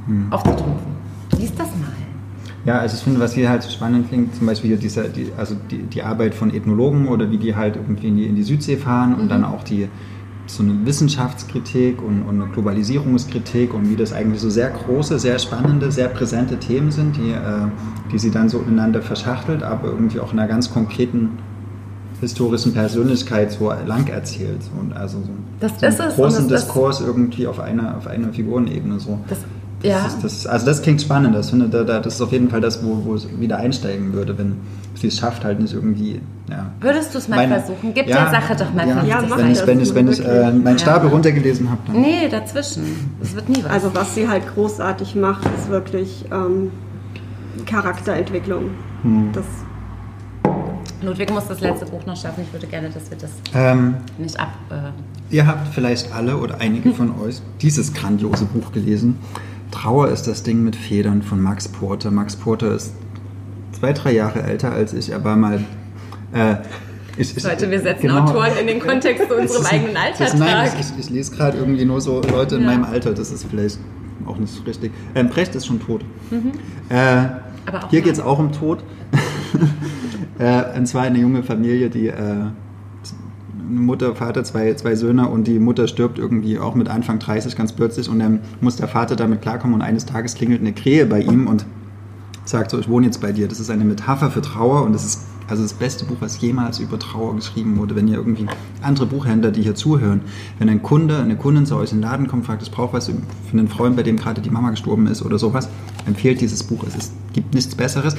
Speaker 1: mhm. aufzutrumpfen. Lies das mal.
Speaker 2: Ja, also ich finde, was hier halt so spannend klingt, zum Beispiel dieser, die, also die, die Arbeit von Ethnologen oder wie die halt irgendwie in die, in die Südsee fahren und dann auch die so eine Wissenschaftskritik und, und eine Globalisierungskritik und wie das eigentlich so sehr große, sehr spannende, sehr präsente Themen sind, die, äh, die sie dann so ineinander verschachtelt, aber irgendwie auch in einer ganz konkreten historischen Persönlichkeit so lang erzählt. Und also so,
Speaker 1: Das
Speaker 2: so einen großen
Speaker 1: das-
Speaker 2: Diskurs irgendwie auf einer, auf einer Figurenebene so.
Speaker 1: Das,
Speaker 2: Das
Speaker 1: ja,
Speaker 2: ist, das, also das klingt spannend. Das, finde, da, da, das ist auf jeden Fall das, wo, wo es wieder einsteigen würde, wenn sie es schafft, halt nicht irgendwie. Ja.
Speaker 1: würdest du es mal
Speaker 2: Meine-
Speaker 1: versuchen? Gib
Speaker 2: ja,
Speaker 1: der Sache doch mal
Speaker 2: ja,
Speaker 1: 50
Speaker 3: Ja, mach
Speaker 2: Wenn ich,
Speaker 3: das
Speaker 2: wenn ich, wenn ich äh, meinen Stapel
Speaker 1: Ja.
Speaker 2: runtergelesen habe.
Speaker 1: Nee, dazwischen. Das wird nie was.
Speaker 3: Also was sie halt großartig macht, ist wirklich ähm, Charakterentwicklung.
Speaker 2: Hm.
Speaker 3: Das,
Speaker 1: Ludwig muss das letzte Buch noch schaffen. Ich würde gerne, dass wir das
Speaker 2: Ähm,
Speaker 1: nicht ab. Äh,
Speaker 2: Ihr habt vielleicht alle oder einige von euch dieses grandiose Buch gelesen. Trauer ist das Ding mit Federn von Max Porter. Max Porter ist zwei, drei Jahre älter als ich. Er war mal. Äh, ich, ich,
Speaker 1: Leute, wir setzen
Speaker 2: genau.
Speaker 1: Autoren in den Kontext zu unserem eigenen Altertag.
Speaker 2: Nein, ich, ich, lese gerade irgendwie nur so Leute in
Speaker 1: Ja.
Speaker 2: meinem Alter. Das ist vielleicht auch nicht richtig. Ähm, Brecht ist schon tot. Äh,
Speaker 1: Mhm. Aber auch
Speaker 2: hier geht es auch um Tod. äh, und zwar eine junge Familie, die äh, Mutter, Vater, zwei, zwei Söhne und die Mutter stirbt irgendwie auch mit Anfang 30 ganz plötzlich und dann muss der Vater damit klarkommen und eines Tages klingelt eine Krähe bei ihm und sagt so, ich wohne jetzt bei dir. Das ist eine Metapher für Trauer und das ist also das beste Buch, was jemals über Trauer geschrieben wurde. Wenn ihr irgendwie andere Buchhändler, die hier zuhören, wenn ein Kunde, eine Kundin zu euch in den Laden kommt, fragt, ich brauche was für einen Freund, bei dem gerade die Mama gestorben ist oder sowas, empfehlt dieses Buch. Es ist, gibt nichts Besseres.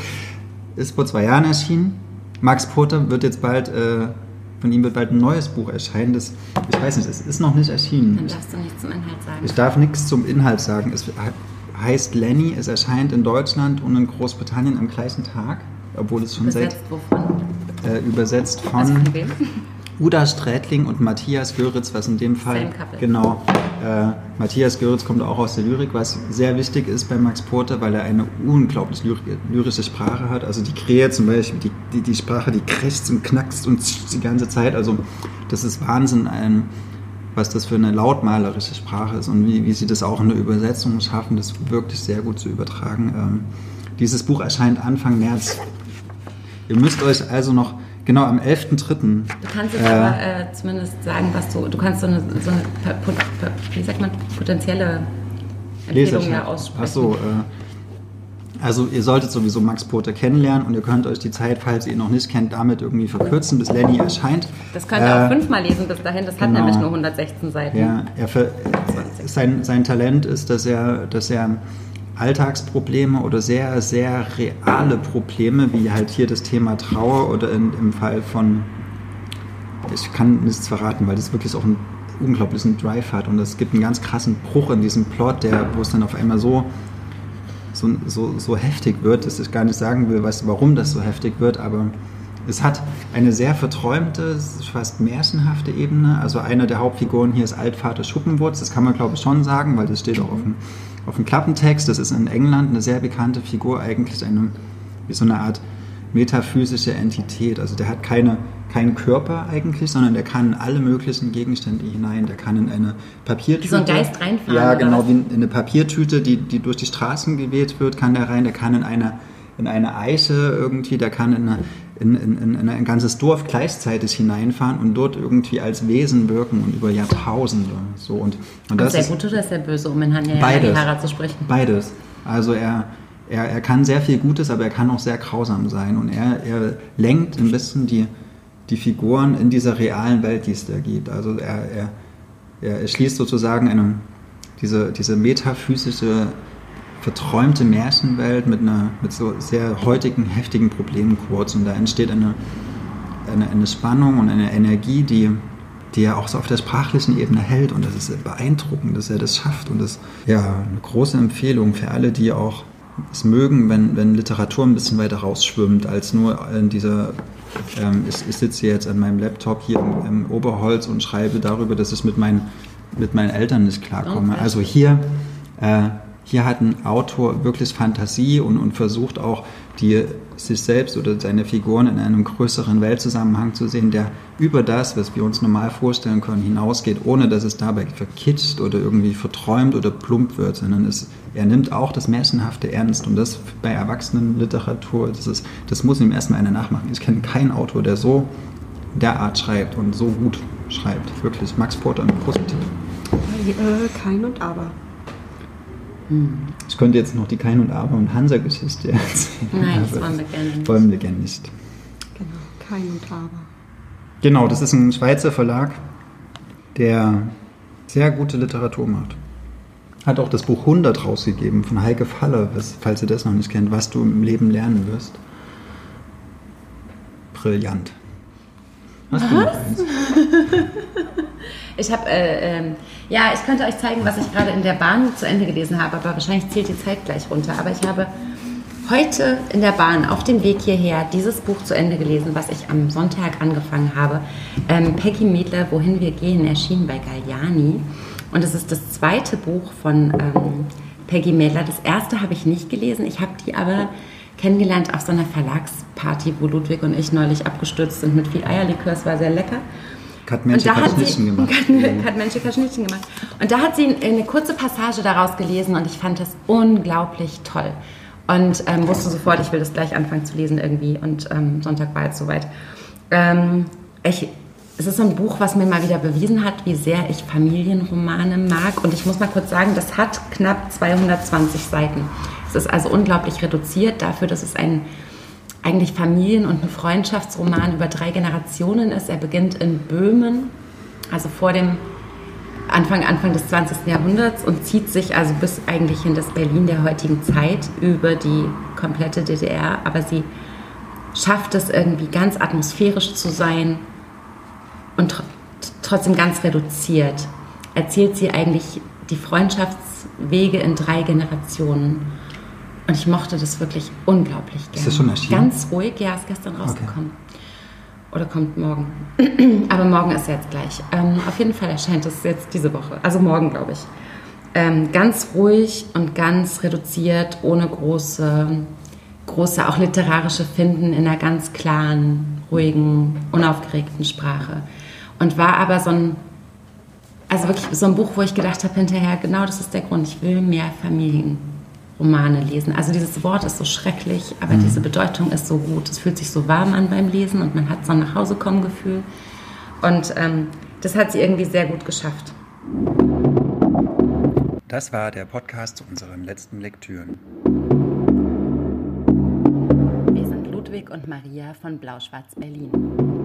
Speaker 2: Ist vor zwei Jahren erschienen. Max Porter wird jetzt bald, äh, von ihm wird bald ein neues Buch erscheinen. Das, ich weiß nicht, es ist noch nicht erschienen.
Speaker 1: Dann darfst du nichts zum Inhalt sagen.
Speaker 2: Ich darf nichts zum Inhalt sagen. Es heißt Lenny, es erscheint in Deutschland und in Großbritannien am gleichen Tag, obwohl es schon
Speaker 1: wovon?
Speaker 2: seit äh, übersetzt
Speaker 1: Also
Speaker 2: von
Speaker 1: von wem?
Speaker 2: Uda Strätling und Matthias Göritz, was in dem Fall genau. Äh, Matthias Göritz kommt auch aus der Lyrik, was sehr wichtig ist bei Max Porter, weil er eine unglaublich lyri- lyrische Sprache hat. Also die Krähe zum Beispiel, die, die, die Sprache, die krächzt und knackst und die ganze Zeit. Also das ist Wahnsinn, ein, was das für eine lautmalerische Sprache ist und wie, wie sie das auch in der Übersetzung schaffen, das wirklich sehr gut zu übertragen. Ähm, dieses Buch erscheint Anfang März. Ihr müsst euch also noch, genau am 11.3.
Speaker 1: Du kannst jetzt
Speaker 2: Äh,
Speaker 1: aber äh, zumindest sagen, was du. Du kannst so eine, so eine wie sagt man, potenzielle Empfehlung ja aussprechen.
Speaker 2: Ach so, äh, also ihr solltet sowieso Max Porter kennenlernen und ihr könnt euch die Zeit, falls ihr ihn noch nicht kennt, damit irgendwie verkürzen, bis Lenny erscheint.
Speaker 1: Das könnt ihr auch
Speaker 2: Äh,
Speaker 1: fünfmal lesen bis dahin. Das hat
Speaker 2: genau.
Speaker 1: nämlich nur 116 Seiten.
Speaker 2: Ja, er ver sein, sein Talent ist, dass er, dass er Alltagsprobleme oder sehr, sehr reale Probleme, wie halt hier das Thema Trauer oder in, im Fall von, ich kann nichts verraten, weil das wirklich auch einen unglaublichen Drive hat und es gibt einen ganz krassen Bruch in diesem Plot, der, wo es dann auf einmal so, so, so, so heftig wird, dass ich gar nicht sagen will, was, warum das so heftig wird, aber es hat eine sehr verträumte, fast märchenhafte Ebene. Also einer der Hauptfiguren hier ist Altvater Schuppenwurz. Das kann man, glaube ich, schon sagen, weil das steht auch auf dem, auf dem Klappentext. Das ist in England eine sehr bekannte Figur, eigentlich eine, wie so eine Art metaphysische Entität. Also der hat keine, keinen Körper eigentlich, sondern der kann in alle möglichen Gegenstände hinein. Der kann in eine Papiertüte.
Speaker 1: Wie so ein Geist reinfahren,
Speaker 2: Ja, genau, wie in eine Papiertüte, die, die durch die Straßen geweht wird, kann der rein. Der kann in eine, in eine Eiche irgendwie, der kann in, eine, in, in, in ein ganzes Dorf gleichzeitig hineinfahren und dort irgendwie als Wesen wirken und über Jahrtausende. So, und, und
Speaker 1: Und
Speaker 2: das
Speaker 1: sehr
Speaker 2: ist
Speaker 1: gut oder sehr böse, um in Hanya
Speaker 2: Beides.
Speaker 1: Zu sprechen?
Speaker 2: beides. Also er, er, er kann sehr viel Gutes, aber er kann auch sehr grausam sein. Und er, er lenkt ein bisschen die, die Figuren in dieser realen Welt, die es da gibt. Also er, er, er, er schließt sozusagen eine, diese, diese metaphysische, verträumte Märchenwelt mit, einer, mit so sehr heutigen, heftigen Problemen kurz. Und da entsteht eine, eine, eine Spannung und eine Energie, die, die er auch so auf der sprachlichen Ebene hält. Und das ist beeindruckend, dass er das schafft. Und das ja eine große Empfehlung für alle, die auch es mögen, wenn, wenn Literatur ein bisschen weiter rausschwimmt, als nur in dieser. Ähm, ich, ich sitze jetzt an meinem Laptop hier im, im Oberholz und schreibe darüber, dass ich mit meinen, mit meinen Eltern nicht klarkomme.
Speaker 1: Okay.
Speaker 2: Also hier. Äh, hier hat ein Autor wirklich Fantasie und, und versucht auch, die, sich selbst oder seine Figuren in einem größeren Weltzusammenhang zu sehen, der über das, was wir uns normal vorstellen können, hinausgeht, ohne dass es dabei verkitscht oder irgendwie verträumt oder plump wird, sondern es, er nimmt auch das Märchenhafte ernst und das bei Erwachsenenliteratur, das, ist, das muss ihm erstmal einer nachmachen. Ich kenne keinen Autor, der so derart schreibt und so gut schreibt. Wirklich, Max Porter positiv.
Speaker 3: Äh, kein und aber.
Speaker 2: Ich könnte jetzt noch die Kein und Aber und Hansa-Geschichte erzählen.
Speaker 1: Nein, das wollen wir gerne nicht.
Speaker 2: Wollen wir gerne nicht.
Speaker 3: Genau, kein und aber.
Speaker 2: Genau, das ist ein Schweizer Verlag, der sehr gute Literatur macht. Hat auch das Buch 100 rausgegeben von Heike Faller, was, falls ihr das noch nicht kennt, was du im Leben lernen wirst. Brillant. Hast du noch eins?
Speaker 1: Ich habe, äh, ähm, ja, ich könnte euch zeigen, was ich gerade in der Bahn zu Ende gelesen habe, aber wahrscheinlich zählt die Zeit gleich runter. Aber ich habe heute in der Bahn auf dem Weg hierher dieses Buch zu Ende gelesen, was ich am Sonntag angefangen habe. Ähm, Peggy Medler, Wohin wir gehen, erschien bei Galliani. Und es ist das zweite Buch von ähm, Peggy Medler. Das erste habe ich nicht gelesen. Ich habe die aber kennengelernt auf so einer Verlagsparty, wo Ludwig und ich neulich abgestürzt sind mit viel Eierlikör. Es war sehr lecker. Da
Speaker 2: hat
Speaker 1: hat
Speaker 2: Schnittchen gemacht.
Speaker 1: Kat, hat Schnittchen gemacht. Und da hat sie eine kurze Passage daraus gelesen und ich fand das unglaublich toll. Und ähm, wusste sofort, ich will das gleich anfangen zu lesen irgendwie. Und ähm, Sonntag war jetzt soweit. Ähm, ich, es ist so ein Buch, was mir mal wieder bewiesen hat, wie sehr ich Familienromane mag. Und ich muss mal kurz sagen, das hat knapp 220 Seiten. Es ist also unglaublich reduziert dafür, dass es ein eigentlich Familien- und ein Freundschaftsroman über drei Generationen ist. Er beginnt in Böhmen, also vor dem Anfang, Anfang des 20. Jahrhunderts und zieht sich also bis eigentlich in das Berlin der heutigen Zeit über die komplette DDR. Aber sie schafft es irgendwie ganz atmosphärisch zu sein und tr trotzdem ganz reduziert. Erzählt sie eigentlich die Freundschaftswege in drei Generationen. Und ich mochte das wirklich unglaublich gerne.
Speaker 2: das schon erschienen?
Speaker 1: Ganz ruhig, ja, ist gestern rausgekommen. Oder kommt morgen. Aber morgen ist jetzt gleich. Ähm, auf jeden Fall erscheint es jetzt diese Woche. Also morgen, glaube ich. Ähm, ganz ruhig und ganz reduziert, ohne große, große, auch literarische Finden in einer ganz klaren, ruhigen, unaufgeregten Sprache. Und war aber so ein, also wirklich so ein Buch, wo ich gedacht habe hinterher, genau das ist der Grund, ich will mehr Familienromane lesen. Also dieses Wort ist so schrecklich, aber diese Bedeutung ist so gut. Es fühlt sich so warm an beim Lesen und man hat so ein Nachhausekommen-Gefühl. Und ähm, das hat sie irgendwie sehr gut geschafft.
Speaker 2: Das war der Podcast zu unseren letzten Lektüren.
Speaker 1: Wir sind Ludwig und Maria von Blau-Schwarz Berlin.